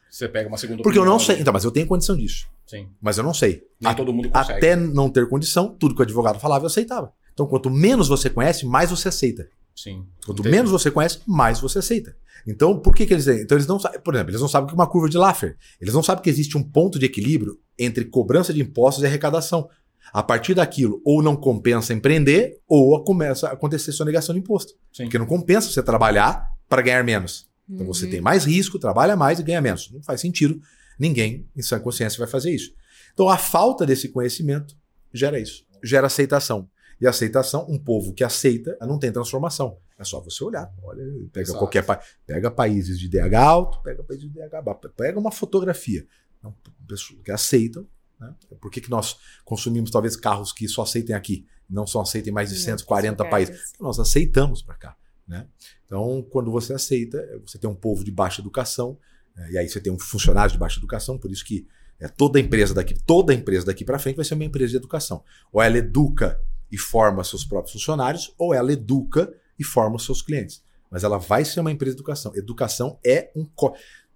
Você pega uma segunda Porque eu não sei. Então, mas eu tenho condição disso. Sim. Mas eu não sei. Nem A- todo mundo consegue. Até não ter condição, tudo que o advogado falava eu aceitava. Então, quanto menos você conhece, mais você aceita. Sim. Quanto Entendi. menos você conhece, mais você aceita. Então, por que, que eles. Então, eles não sabem. Por exemplo, eles não sabem o que é uma curva de Laffer. Eles não sabem que existe um ponto de equilíbrio entre cobrança de impostos e arrecadação. A partir daquilo, ou não compensa empreender, ou começa a acontecer sonegação de imposto. Sim. Porque não compensa você trabalhar para ganhar menos. Então você Uhum. tem mais risco, trabalha mais e ganha menos. Não faz sentido. Ninguém, em sã consciência, vai fazer isso. Então a falta desse conhecimento gera isso. Gera aceitação. E aceitação, um povo que aceita, não tem transformação. É só você olhar. Olha, pega Exato. qualquer país. Pega países de DH alto, pega países de DH baixo. Pega uma fotografia. Então, pessoas que aceitam. Né? Por que, que nós consumimos talvez carros que só aceitem aqui? Não só aceitem em mais de Em 140 outros países? lugares. Nós aceitamos para cá. Né? Então, quando você aceita, você tem um povo de baixa educação, eh, e aí você tem um funcionário de baixa educação, por isso que é, toda empresa daqui, toda empresa daqui para frente vai ser uma empresa de educação. Ou ela educa e forma seus próprios funcionários, ou ela educa e forma os seus clientes. Mas ela vai ser uma empresa de educação. Educação é um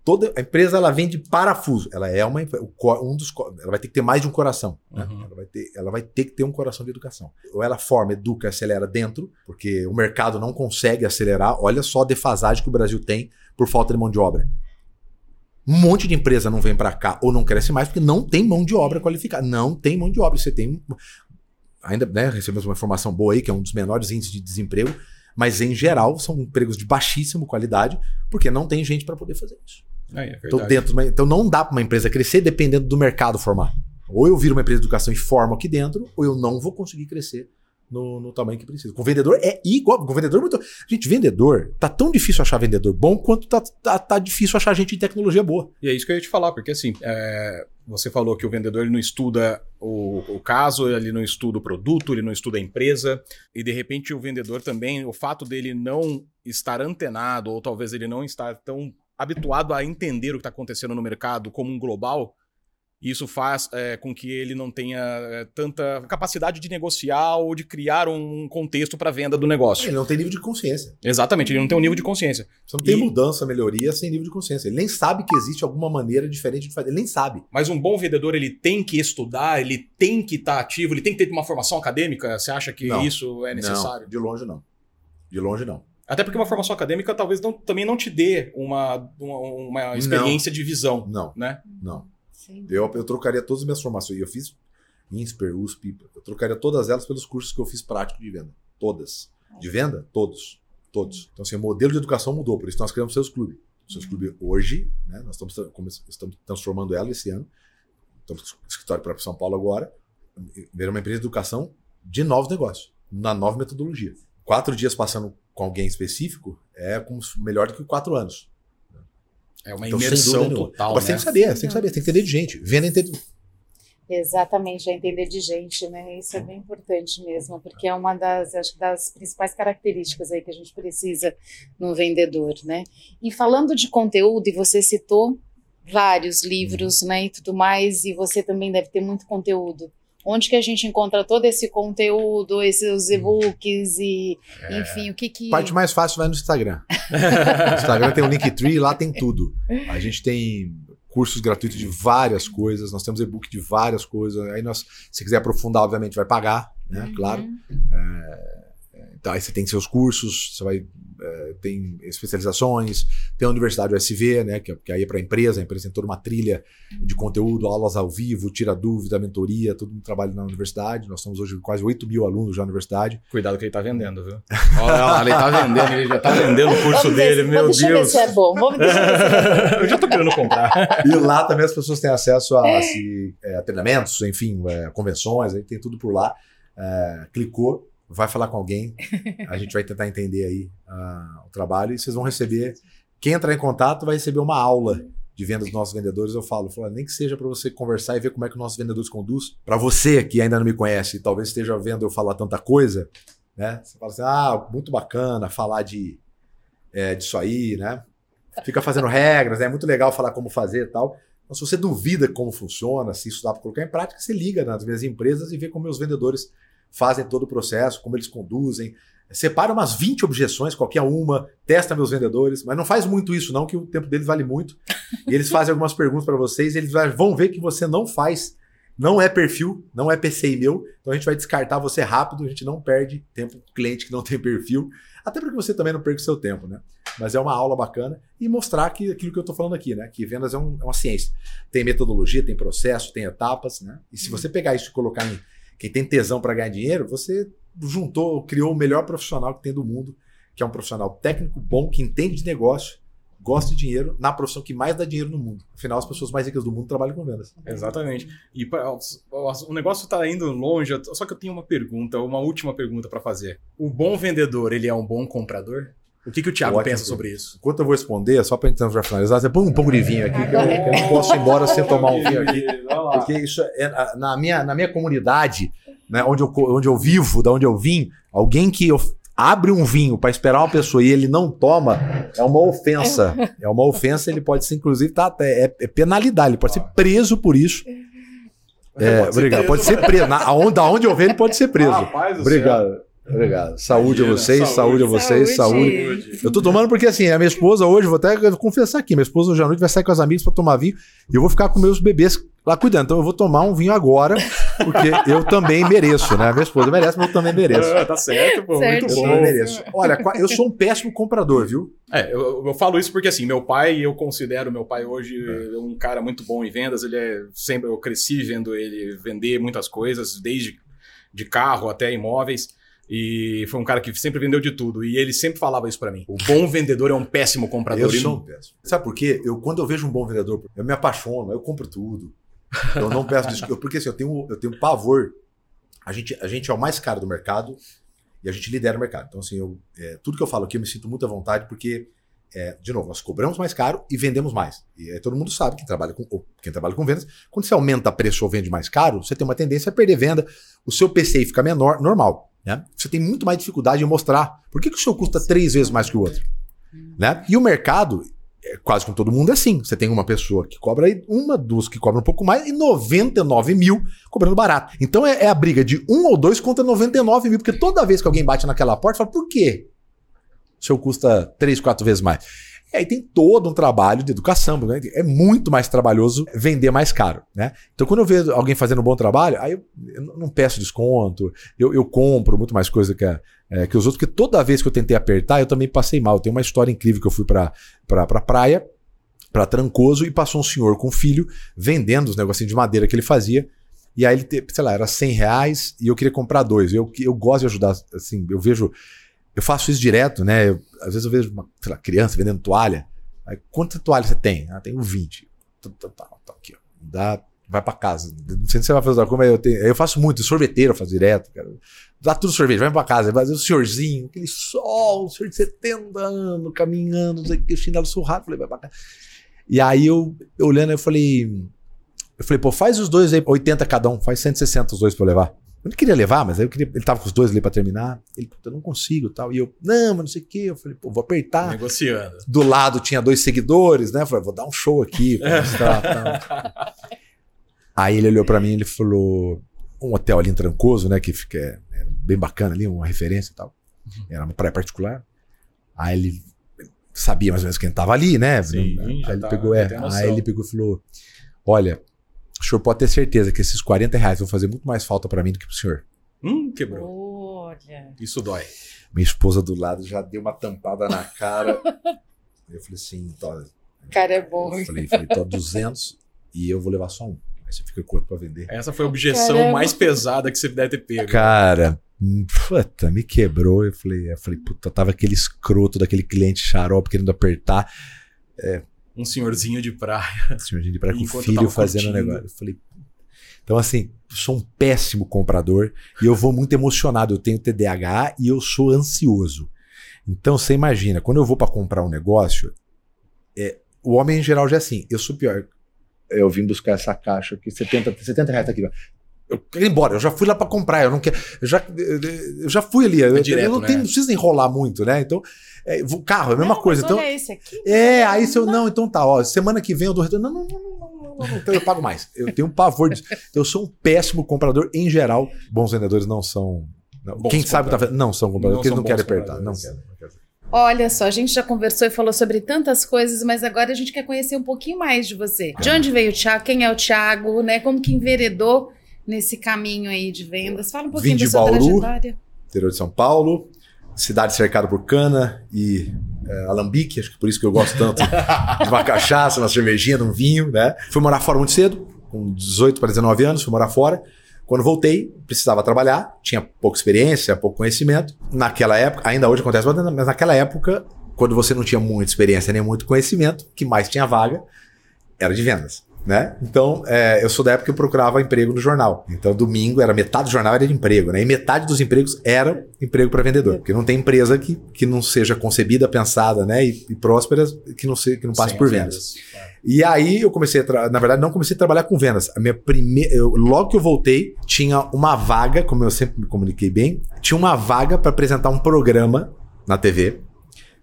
toda a empresa ela vende parafuso. Ela é uma um dos ela vai ter que ter mais de um coração. né? Uhum. Ela, vai ter, ela vai ter que ter um coração de educação. Ou ela forma, educa, acelera dentro, porque o mercado não consegue acelerar. Olha só a defasagem que o Brasil tem por falta de mão de obra. Um monte de empresa não vem para cá ou não cresce mais porque não tem mão de obra qualificada. Não tem mão de obra. Você tem. Ainda né, recebemos uma informação boa aí, que é um dos menores índices de desemprego, mas em geral são empregos de baixíssima qualidade, porque não tem gente para poder fazer isso. Aí, é Então, dentro de uma- então não dá para uma empresa crescer dependendo do mercado formar. Ou eu viro uma empresa de educação e formo aqui dentro, ou eu não vou conseguir crescer no, no tamanho que precisa. Com vendedor é igual. Com vendedor é muito. Gente, vendedor, tá tão difícil achar vendedor bom quanto tá, tá, tá difícil achar gente de tecnologia boa. E é isso que eu ia te falar, porque assim, é, você falou que o vendedor ele não estuda o, o caso, ele não estuda o produto, ele não estuda a empresa, e de repente o vendedor também, o fato dele não estar antenado, ou talvez ele não estar tão habituado a entender o que está acontecendo no mercado como um global, isso faz é, com que ele não tenha é, tanta capacidade de negociar ou de criar um contexto para venda do negócio. Ele não tem nível de consciência. Exatamente, ele não tem um nível de consciência. Você não tem E- mudança, melhoria sem nível de consciência. Ele nem sabe que existe alguma maneira diferente de fazer. Ele nem sabe. Mas um bom vendedor, ele tem que estudar, ele tem que estar ativo, ele tem que ter uma formação acadêmica? Você acha que Não. isso é necessário? Não, de longe não. De longe não. Até porque uma formação acadêmica talvez não- também não te dê uma, uma, uma experiência de visão, Não, né? não. Sim. Eu, eu trocaria todas as minhas formações. E eu fiz INSPER, USP, eu trocaria todas elas pelos cursos que eu fiz prático de venda. Todas. De venda? Todos. Todos. Então, assim, o modelo de educação mudou, por isso nós criamos Seus Clube. O Seus Clube hoje, né, nós estamos, estamos transformando ela esse ano. Estamos com escritório para São Paulo agora. Ver uma empresa de educação de novos negócios, na nova metodologia. Quatro dias passando com alguém específico é como melhor do que quatro anos. É uma Então, imersão total, Agora, você né? tem que saber, você tem que saber, tem que entender de gente. Venda entende. Exatamente, é entender de gente, né? Isso é bem importante mesmo, porque é uma das, acho, que das principais características aí que a gente precisa no vendedor, né? E falando de conteúdo, e você citou vários livros, né, e tudo mais, e você também deve ter muito conteúdo. Onde que a gente encontra todo esse conteúdo, esses e-books e, enfim, o que que... Parte mais fácil vai no Instagram. No Instagram tem o Linktree, lá tem tudo. A gente tem cursos gratuitos de várias coisas, nós temos e-book de várias coisas. Aí nós, se quiser aprofundar, obviamente vai pagar, né? Uhum. Claro. Então, aí você tem seus cursos, você vai tem especializações, tem a Universidade USV, né, que, que aí é para a empresa, a empresa tem toda uma trilha de conteúdo, aulas ao vivo, tira dúvida, mentoria, todo mundo trabalha na universidade. Nós temos hoje quase 8 mil alunos já na universidade. Cuidado que ele tá vendendo, viu? Olha lá, ele tá vendendo, ele já tá vendendo o curso ver dele, meu deixa eu ver Deus. se é bom. Vamos deixa eu ver se é bom. Eu já tô querendo comprar. E lá também as pessoas têm acesso a, é, a treinamentos, enfim, é, convenções, aí tem tudo por lá. É, clicou, vai falar com alguém, a gente vai tentar entender aí ah, o trabalho e vocês vão receber. Quem entrar em contato vai receber uma aula de venda dos nossos vendedores. Eu falo, falo nem que seja para você conversar e ver como é que os nossos vendedores conduz. Para você que ainda não me conhece, e talvez esteja vendo eu falar tanta coisa, né? Você fala assim, ah, muito bacana falar de é, disso aí, né? Fica fazendo regras, né? é muito legal falar como fazer e tal. Então, se você duvida como funciona, se isso dá para colocar em prática, você liga nas minhas empresas e vê como meus vendedores fazem todo o processo, como eles conduzem. Separa umas 20 objeções, qualquer uma, testa meus vendedores, mas não faz muito isso, não, que o tempo deles vale muito. E eles fazem algumas perguntas para vocês e eles vão ver que você não faz, não é perfil, não é PCI meu, então a gente vai descartar você rápido, a gente não perde tempo com cliente que não tem perfil, até para que você também não perca o seu tempo, né? Mas é uma aula bacana e mostrar que aquilo que eu estou falando aqui, né? Que vendas é, um, é, uma ciência. Tem metodologia, tem processo, tem etapas, né? E se você pegar isso e colocar em quem tem tesão para ganhar dinheiro, você juntou, criou o melhor profissional que tem do mundo, que é um profissional técnico bom, que entende de negócio, gosta de dinheiro, na profissão que mais dá dinheiro no mundo. Afinal, as pessoas mais ricas do mundo trabalham com vendas. Exatamente. E o negócio está indo longe, só que eu tenho uma pergunta, uma última pergunta para fazer. O bom vendedor, ele é um bom comprador? O que, que o Thiago Ótimo. pensa sobre isso? Enquanto eu vou responder, só para então já finalizar, você põe um pouco de vinho aqui, que eu, eu não posso ir embora sem tomar um vinho aqui. Porque isso é, na, minha, na minha comunidade, né, onde, eu, onde eu vivo, da onde eu vim, alguém que eu, abre um vinho para esperar uma pessoa e ele não toma, é uma ofensa. É uma ofensa, ele pode ser, inclusive, tá, é, é penalidade, ele pode ser preso por isso. É, pode obrigado. Pode ser preso. Na, aonde, da onde eu ver, ele pode ser preso. Rapaz, obrigado. Obrigado. Saúde Imagina, a vocês, saúde, saúde, a vocês, saúde. saúde. Eu tô tomando porque assim, a minha esposa hoje, vou até confessar aqui, minha esposa hoje à noite vai sair com as amigas para tomar vinho e eu vou ficar com meus bebês lá cuidando. Então eu vou tomar um vinho agora, porque eu também mereço, né? A minha esposa merece, mas eu também mereço. Ah, tá certo, pô, certo. muito bom. Eu mereço. Olha, eu sou um péssimo comprador, viu? É, eu, eu, falo isso porque assim, meu pai, eu considero meu pai hoje é. um cara muito bom em vendas, ele é sempre, eu cresci vendo ele vender muitas coisas, desde de carro até imóveis. E foi um cara que sempre vendeu de tudo. E ele sempre falava isso para mim. O bom vendedor é um péssimo comprador. Eu sou um péssimo. Sabe por quê? Eu, quando eu vejo um bom vendedor, eu me apaixono, eu compro tudo. Eu não peço desculpa. Porque assim, eu tenho, eu tenho pavor. A gente, a gente é o mais caro do mercado e a gente lidera o mercado. Então, assim, eu, é, tudo que eu falo aqui eu me sinto muito à vontade porque, é, de novo, nós cobramos mais caro e vendemos mais. E aí, todo mundo sabe, quem trabalha com, quem trabalha com vendas, quando você aumenta preço ou vende mais caro, você tem uma tendência a perder venda, o seu PCI fica menor, normal. Né? Você tem muito mais dificuldade em mostrar. Por que, que o seu custa três vezes mais que o outro? Né? E o mercado, é, quase com todo mundo é assim. Você tem uma pessoa que cobra uma, duas que cobra um pouco mais e 99 mil cobrando barato. Então é, é a briga de um ou dois contra 99 mil, porque toda vez que alguém bate naquela porta, fala, por quê? O seu custa três, quatro vezes mais. E aí tem todo um trabalho de educação, né? é muito mais trabalhoso vender mais caro, né? Então quando eu vejo alguém fazendo um bom trabalho, aí eu, eu não peço desconto, eu, eu, compro muito mais coisa que, é, que os outros, porque toda vez que eu tentei apertar, eu também passei mal. Tem uma história incrível que eu fui para pra, pra praia, para Trancoso, e passou um senhor com um filho vendendo os negocinhos de madeira que ele fazia, e aí ele, sei lá, era 100 reais e eu queria comprar dois. Eu, eu gosto de ajudar, assim, eu vejo eu faço isso direto, né? Eu, às vezes eu vejo uma lá, criança vendendo toalha. Aí, quantas toalhas você tem? Ah, tenho 20. Tá, tá, tá, tá aqui, ó. Dá, vai para casa. Não sei se você vai fazer alguma coisa, eu, tenho, eu faço muito. Sorveteiro eu faço direto, cara. Dá tudo sorvete, vai para casa. Vai o senhorzinho, aquele sol, o senhor de 70 anos, caminhando, o chinelo surrado. Falei, vai pra casa. E aí eu, eu olhando, eu falei. Eu falei, pô, faz os dois aí, 80 cada um, faz 160 os dois pra eu levar. Eu não queria levar, mas aí eu queria, ele tava com os dois ali para terminar. Ele, puta, eu não consigo tal. E eu, não, mas não sei o quê. Eu falei, pô, vou apertar. Negociando. Do lado tinha dois seguidores, né? Eu falei, vou dar um show aqui pra mostrar tal. aí ele olhou para mim e ele falou: um hotel ali em Trancoso, né? Que fica é, é bem bacana ali, uma referência e tal. Uhum. Era uma praia particular. Aí ele sabia mais ou menos quem tava ali, né? Sim, aí ele tá, pegou, é, aí ele pegou e falou: Olha, o senhor pode ter certeza que esses 40 reais vão fazer muito mais falta para mim do que pro senhor. Hum, quebrou. Olha. Isso dói. Minha esposa do lado já deu uma tampada na cara. eu falei assim, tô, cara é bom. Eu falei, falei, tô 200 e eu vou levar só um. Aí você fica curto para vender. Essa foi a objeção Caramba. mais pesada que você deve ter pego. Cara, puta, me quebrou. Eu falei, eu falei, puta, tava aquele escroto daquele cliente xarope querendo apertar. É, um senhorzinho de praia. Um senhorzinho de praia com o filho fazendo um negócio. Eu falei. Então, assim, sou um péssimo comprador e eu vou muito emocionado. Eu tenho TDAH e eu sou ansioso. Então, você imagina, quando eu vou para comprar um negócio, é, o homem em geral já é assim. Eu sou pior. Eu vim buscar essa caixa aqui, 70, 70 reais tá aqui. Eu quero ir embora, eu já fui lá para comprar, eu não quero. Eu já, eu já fui ali. É eu, direto, eu não, né? tenho, não preciso enrolar muito, né? Então, é, carro, é a mesma não, coisa. Então, esse aqui. É, aí se eu. Não, então tá, ó. Semana que vem eu dou retorno. Não, não, não, não, então eu pago mais. Eu tenho um pavor disso. Eu sou um péssimo comprador em geral. Bons vendedores não são. Não. Quem sabe tá, não são compradores, porque eles não querem apertar. Não querem, não. Olha só, a gente já conversou e falou sobre tantas coisas, mas agora a gente quer conhecer um pouquinho mais de você. De onde veio o Thiago? Quem é o Thiago? Né? Como que enveredou nesse caminho aí de vendas? Fala um pouquinho Vim de da sua Bauru, trajetória. interior de São Paulo, cidade cercada por cana e é, alambique, acho que por isso que eu gosto tanto de uma cachaça, uma cervejinha, de um vinho, né? Fui morar fora muito cedo, com 18 para 19 anos, fui morar fora. Quando voltei, precisava trabalhar, tinha pouca experiência, pouco conhecimento. Naquela época, ainda hoje acontece, mas naquela época, quando você não tinha muita experiência nem muito conhecimento, que mais tinha vaga era de vendas. Né? Então, é, eu sou da época que eu procurava emprego no jornal. Então, domingo era metade do jornal era de emprego, né? E metade dos empregos era emprego para vendedor. Porque não tem empresa que, que não seja concebida, pensada, né? E, e próspera que não, se, que não passe Sim, por as vendas. E aí eu comecei a na verdade não comecei a trabalhar com vendas. A minha primeira, eu- logo que eu voltei, tinha uma vaga, como eu sempre me comuniquei bem, tinha uma vaga para apresentar um programa na TV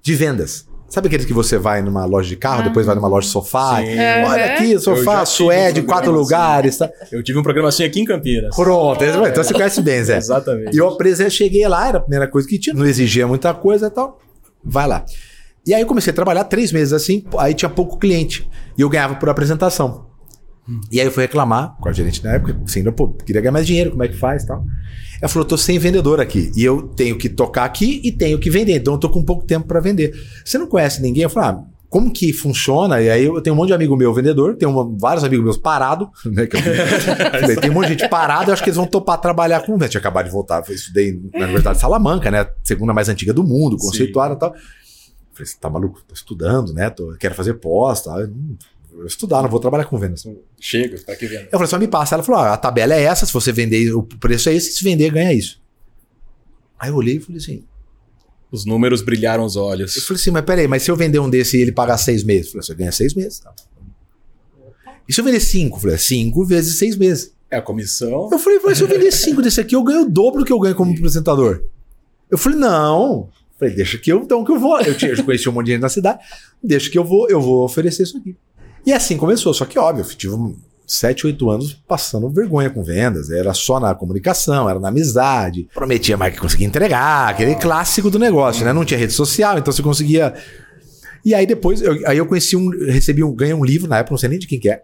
de vendas. Sabe aqueles que você vai numa loja de carro, depois vai numa loja de sofá? Sim. Olha aqui, Eu sofá, suede, um quatro programa lugares, tá? Eu tive um programa assim aqui em Campinas. Pronto, então você conhece bem, Zé. Exatamente. E eu apresentei, cheguei lá, era a primeira coisa que tinha, não exigia muita coisa e tal. Vai lá. E aí eu comecei a trabalhar três meses assim, aí tinha pouco cliente. E eu ganhava por apresentação. E aí eu fui reclamar com a gerente na época, assim, pô, queria ganhar mais dinheiro, como é que faz e tal. Ela falou, tô sem vendedor aqui. E eu tenho que tocar aqui e tenho que vender. Então eu tô com pouco tempo para vender. Você não conhece ninguém? Eu falei, ah, como que funciona? E aí eu tenho um monte de amigo meu vendedor, tenho uma- vários amigos meus parados, né? eu- tem um monte de gente parada, eu acho que eles vão topar trabalhar com venda. Tinha acabado de voltar, eu estudei na Universidade de Salamanca, né? Segunda mais antiga do mundo, conceituada e tal. Falei, você tá maluco? Tô estudando, né? Tô, quero fazer pós? Eu não- vou estudar, não vou trabalhar com vendas. Chega, pra que venda? Eu falei, só me passa. Ela falou: ah, a tabela é essa, se você vender, o preço é esse, se vender, ganha isso. Aí eu olhei e falei assim: Os números brilharam os eu olhos. falei assim, mas peraí, mas se eu vender um desse e ele pagar seis meses? Eu falei, você ganha seis meses. Tá? E se eu vender cinco? Eu falei, cinco vezes seis meses. É a comissão. Eu falei, mas se eu vender cinco desse aqui, eu ganho o dobro do que eu ganho como apresentador. Eu falei, não. Eu Falei, deixa que eu, então que eu vou. Eu, tinha, eu conheci um monte de gente na cidade, deixa que eu vou, eu vou oferecer isso aqui. E assim começou, só que óbvio, tive um, sete, oito anos passando vergonha com vendas. Era só na comunicação, era na amizade. Prometia mais que conseguia entregar, aquele clássico do negócio, né? Não tinha rede social, então você conseguia. E aí depois, eu- aí eu conheci um, recebi um, ganhei um livro na época, não sei nem de quem que é,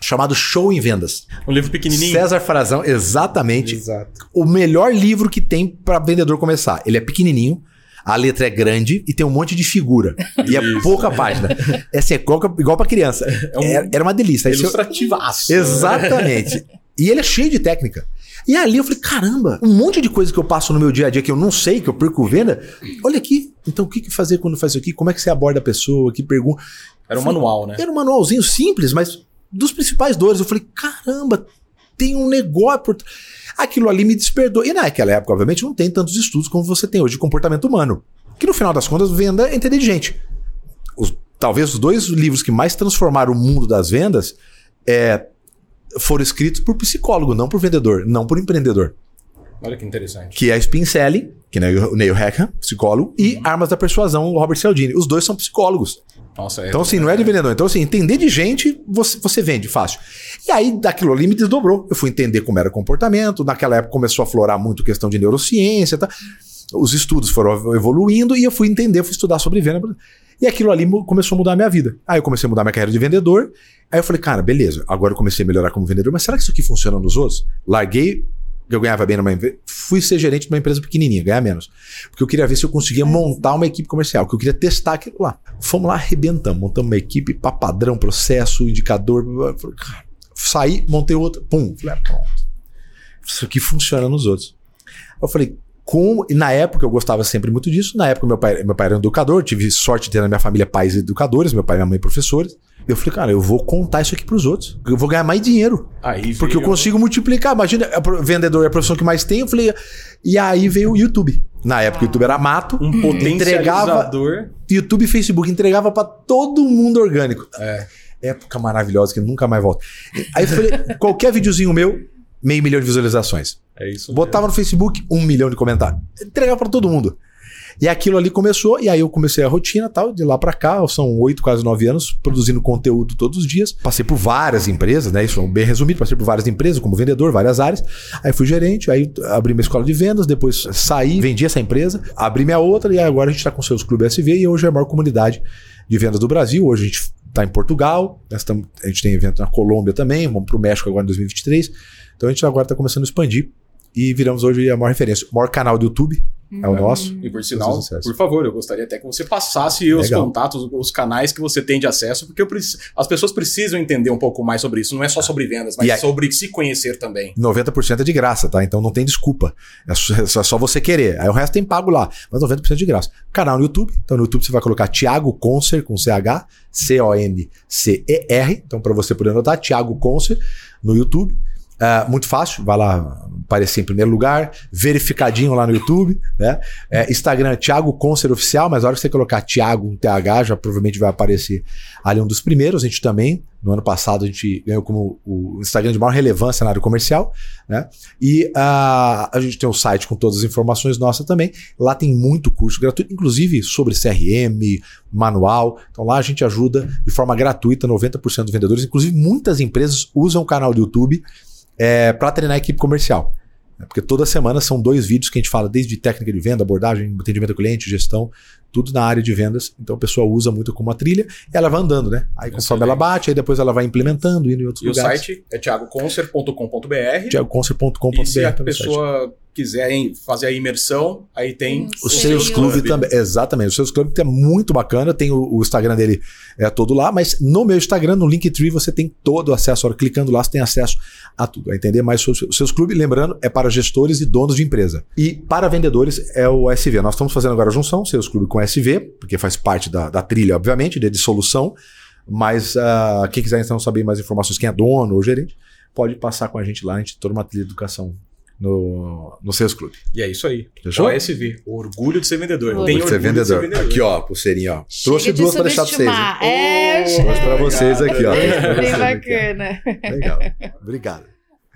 chamado Show em Vendas. Um livro pequenininho. César Frazão, exatamente. Exato. O melhor livro que tem para vendedor começar. Ele é pequenininho, a letra é grande e tem um monte de figura. E é pouca página. É assim, é igual, igual pra criança. um era, era uma delícia. Ilustrativaço. Exatamente. E ele é cheio de técnica. E ali eu falei, caramba, um monte de coisa que eu passo no meu dia a dia que eu não sei, que eu perco venda. Olha aqui. Então, o que, que fazer quando faz isso aqui? Como é que você aborda a pessoa? Que pergunta? Era um manual, né? Era um manualzinho simples, mas dos principais dores. Eu falei, caramba, tem um negócio por. Aquilo ali me despertou. E naquela época, obviamente, não tem tantos estudos como você tem hoje de comportamento humano. Que no final das contas, venda é entender de gente. Os- talvez os dois livros que mais transformaram o mundo das vendas é, foram escritos por psicólogo, não por vendedor, não por empreendedor. Olha que interessante. Que é Spin Selling, que é o Neil Hackham, psicólogo, e Armas da Persuasão, o Robert Cialdini. Os dois são psicólogos. Nossa, é. Então, assim, não é de vendedor. Então, assim, entender de gente, você, você vende fácil. E aí, daquilo ali me desdobrou. Eu fui entender como era o comportamento. Naquela época começou a florar muito questão de neurociência. Tá? Os estudos foram evoluindo e eu fui entender, fui estudar sobre venda. E aquilo ali começou a mudar a minha vida. Aí eu comecei a mudar minha carreira de vendedor. Aí eu falei, cara, beleza, agora eu comecei a melhorar como vendedor, mas será que isso aqui funciona nos outros? Larguei, eu ganhava bem numa empresa, fui ser gerente de uma empresa pequenininha, ganhar menos. Porque eu queria ver se eu conseguia montar uma equipe comercial, que eu queria testar aquilo lá. Fomos lá, arrebentamos, montamos uma equipe, pá, padrão, processo, indicador. blá, blá, blá. Saí, montei outra, pum, falei, ah, pronto. Isso aqui funciona nos outros. Eu falei, como. E na época eu gostava sempre muito disso. Na época meu pai, meu pai era um educador, tive sorte de ter na minha família pais educadores, meu pai e minha mãe professores. Eu falei, cara, eu vou contar isso aqui pros outros. Eu vou ganhar mais dinheiro. Aí Porque eu veio- consigo multiplicar. Imagina, pro- vendedor é a profissão que mais tem. Eu falei, e aí veio o YouTube. Na época o YouTube era mato. um entregava potencializador. YouTube e Facebook entregava pra todo mundo orgânico. É. Época maravilhosa que nunca mais volta. Aí eu falei, qualquer videozinho meu, meio milhão de visualizações. É isso. Botava no Facebook, um milhão de comentários. Entregava pra todo mundo. E aquilo ali começou, e aí eu comecei a rotina tal, de lá para cá, são oito, quase nove anos, produzindo conteúdo todos os dias. Passei por várias empresas, né? Isso é bem resumido, passei por várias empresas, como vendedor, várias áreas. Aí fui gerente, aí abri minha escola de vendas, depois saí, vendi essa empresa, abri minha outra, e agora a gente está com seus clubes SV e hoje é a maior comunidade de vendas do Brasil. Hoje a gente está em Portugal, a gente tem evento na Colômbia também, vamos para o México agora em 2023. Então a gente agora está começando a expandir e viramos hoje a maior referência. O maior canal do YouTube é o nosso. E por sinal, por favor, eu gostaria até que você passasse os contatos, os canais que você tem de acesso, porque as pessoas precisam entender um pouco mais sobre isso. Não é só sobre vendas, mas aí, sobre se conhecer também. 90% é de graça, tá? Então não tem desculpa. É só, é só você querer. Aí o resto tem pago lá, mas 90% é de graça. Canal no YouTube. Então no YouTube você vai colocar Thiago Concer com CH, C-O-N-C-E-R. Então para você poder anotar, Thiago Concer no YouTube. Uh, muito fácil, vai lá aparecer em primeiro lugar, verificadinho lá no YouTube, né? É, Instagram, Thiago Concer Oficial, mas na hora que você colocar Thiago, TH, já provavelmente vai aparecer ali um dos primeiros. A gente também, no ano passado, a gente ganhou como o Instagram de maior relevância na área comercial, né? E uh, a gente tem um site com todas as informações nossas também. Lá tem muito curso gratuito, inclusive sobre CRM, manual. Então lá a gente ajuda de forma gratuita 90% dos vendedores. Inclusive, muitas empresas usam o canal do YouTube é, para treinar a equipe comercial. Né? Porque toda semana são dois vídeos que a gente fala desde técnica de venda, abordagem, atendimento ao cliente, gestão, tudo na área de vendas. Então a pessoa usa muito como uma trilha e ela vai andando, né? Aí conforme ela bate, aí depois ela vai implementando, indo em outros e lugares. E o site é thiagoconcer.com.br. thiagoconcer.com.br. E se a pessoa quiser fazer a imersão, aí tem o, o Sales Club, Club também. Exatamente, o Sales Club é muito bacana, tem o, o, Instagram dele é todo lá, mas no meu Instagram, no Linktree, você tem todo o acesso. Agora, clicando lá, você tem acesso a tudo, a entender mais sobre o Sales Club. Lembrando, é para gestores e donos de empresa. E para vendedores é o SV. Nós estamos fazendo agora a junção, Sales Club com SV, porque faz parte da, da trilha, obviamente, de, de solução. Mas uh, quem quiser então saber mais informações, quem é dono ou gerente, pode passar com a gente lá, a gente toda uma trilha de educação no, no Sales Club. E é isso aí. Fechou? OSV, orgulho de ser vendedor. Orgulho Tem de ser vendedor. De ser vendedor. Aqui, ó, pulseirinha, ó. Chega Trouxe duas para deixar para vocês. É, Trouxe para vocês aqui, ó. Bem bacana. Legal. Obrigado.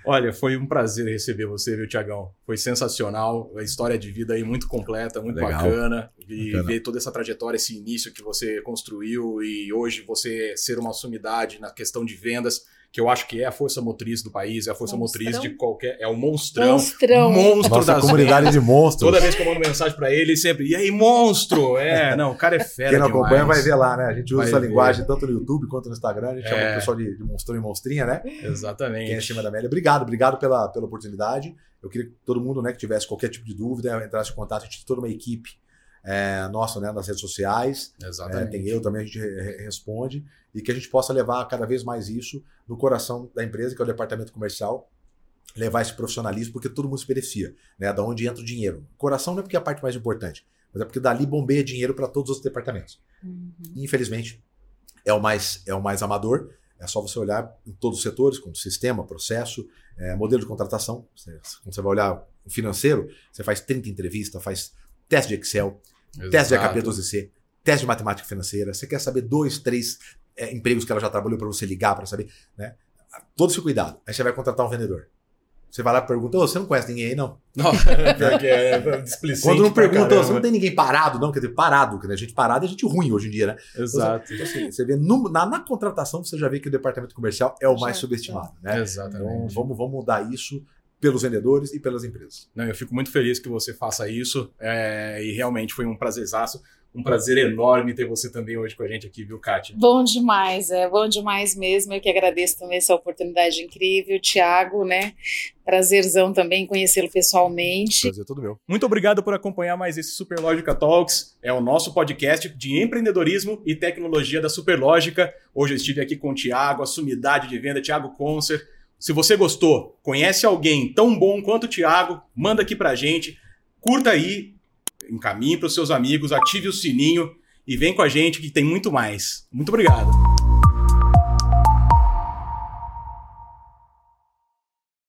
Olha, foi um prazer receber você, viu, Tiagão? Foi sensacional, a história de vida aí muito completa, muito Legal. bacana. E bacana. ver toda essa trajetória, esse início que você construiu e hoje você ser uma sumidade na questão de vendas que eu acho que é a força motriz do país, é a força monstrão. motriz de qualquer. É o monstrão. Monstrão. Monstro Nossa das comunidade de monstros. Toda vez que eu mando mensagem para ele, sempre. E aí, monstro? É, não, o cara é fera. Quem não demais. acompanha vai ver lá, né? A gente usa vai essa ver. linguagem tanto no YouTube quanto no Instagram. A gente é. chama o pessoal de, de monstrão e monstrinha, né? Exatamente. Quem é cima da Amélia. Obrigado, obrigado pela, pela oportunidade. Eu queria que todo mundo né, que tivesse qualquer tipo de dúvida entrasse em contato. A gente tem toda uma equipe é, nossa né, nas redes sociais. Exatamente. É, tem eu também, a gente responde e que a gente possa levar cada vez mais isso no coração da empresa, que é o departamento comercial, levar esse profissionalismo, porque todo mundo se beneficia, né? Da onde entra o dinheiro. Coração não é porque é a parte mais importante, mas é porque dali bombeia dinheiro para todos os departamentos. Uhum. Infelizmente, é o mais é o mais amador. É só você olhar em todos os setores, como sistema, processo, é, modelo de contratação. Você, quando você vai olhar o financeiro, você faz 30 entrevistas, faz teste de Excel, Exato. teste de HP12C, teste de matemática financeira. Você quer saber dois, três é, empregos que ela já trabalhou para você ligar para saber, né? Todo esse cuidado. Aí você vai contratar um vendedor. Você vai lá e pergunta, oh, você não conhece ninguém aí, não? Não, porque é Quando não pergunta, você não tem ninguém parado, não, quer dizer, parado, que a gente parado é gente ruim hoje em dia, né? Exato. Então, assim, você vê no, na, na, contratação, você já vê que o departamento comercial é o mais subestimado, né? Exatamente. Então vamos, vamos mudar isso pelos vendedores e pelas empresas. Não, eu fico muito feliz que você faça isso é, e realmente foi um prazerzaço. Um prazer enorme ter você também hoje com a gente aqui, viu, Kátia? Bom demais, é bom demais mesmo. Eu que agradeço também essa oportunidade incrível. Tiago, né? Prazerzão também conhecê-lo pessoalmente. Prazer todo meu. Muito obrigado por acompanhar mais esse Superlógica Talks. É o nosso podcast de empreendedorismo e tecnologia da Superlógica. Hoje eu estive aqui com o Tiago, a sumidade de venda, Tiago Concer. Se você gostou, conhece alguém tão bom quanto o Tiago, manda aqui pra gente. Curta aí, encaminhe para os seus amigos, ative o sininho e vem com a gente que tem muito mais. Muito obrigado.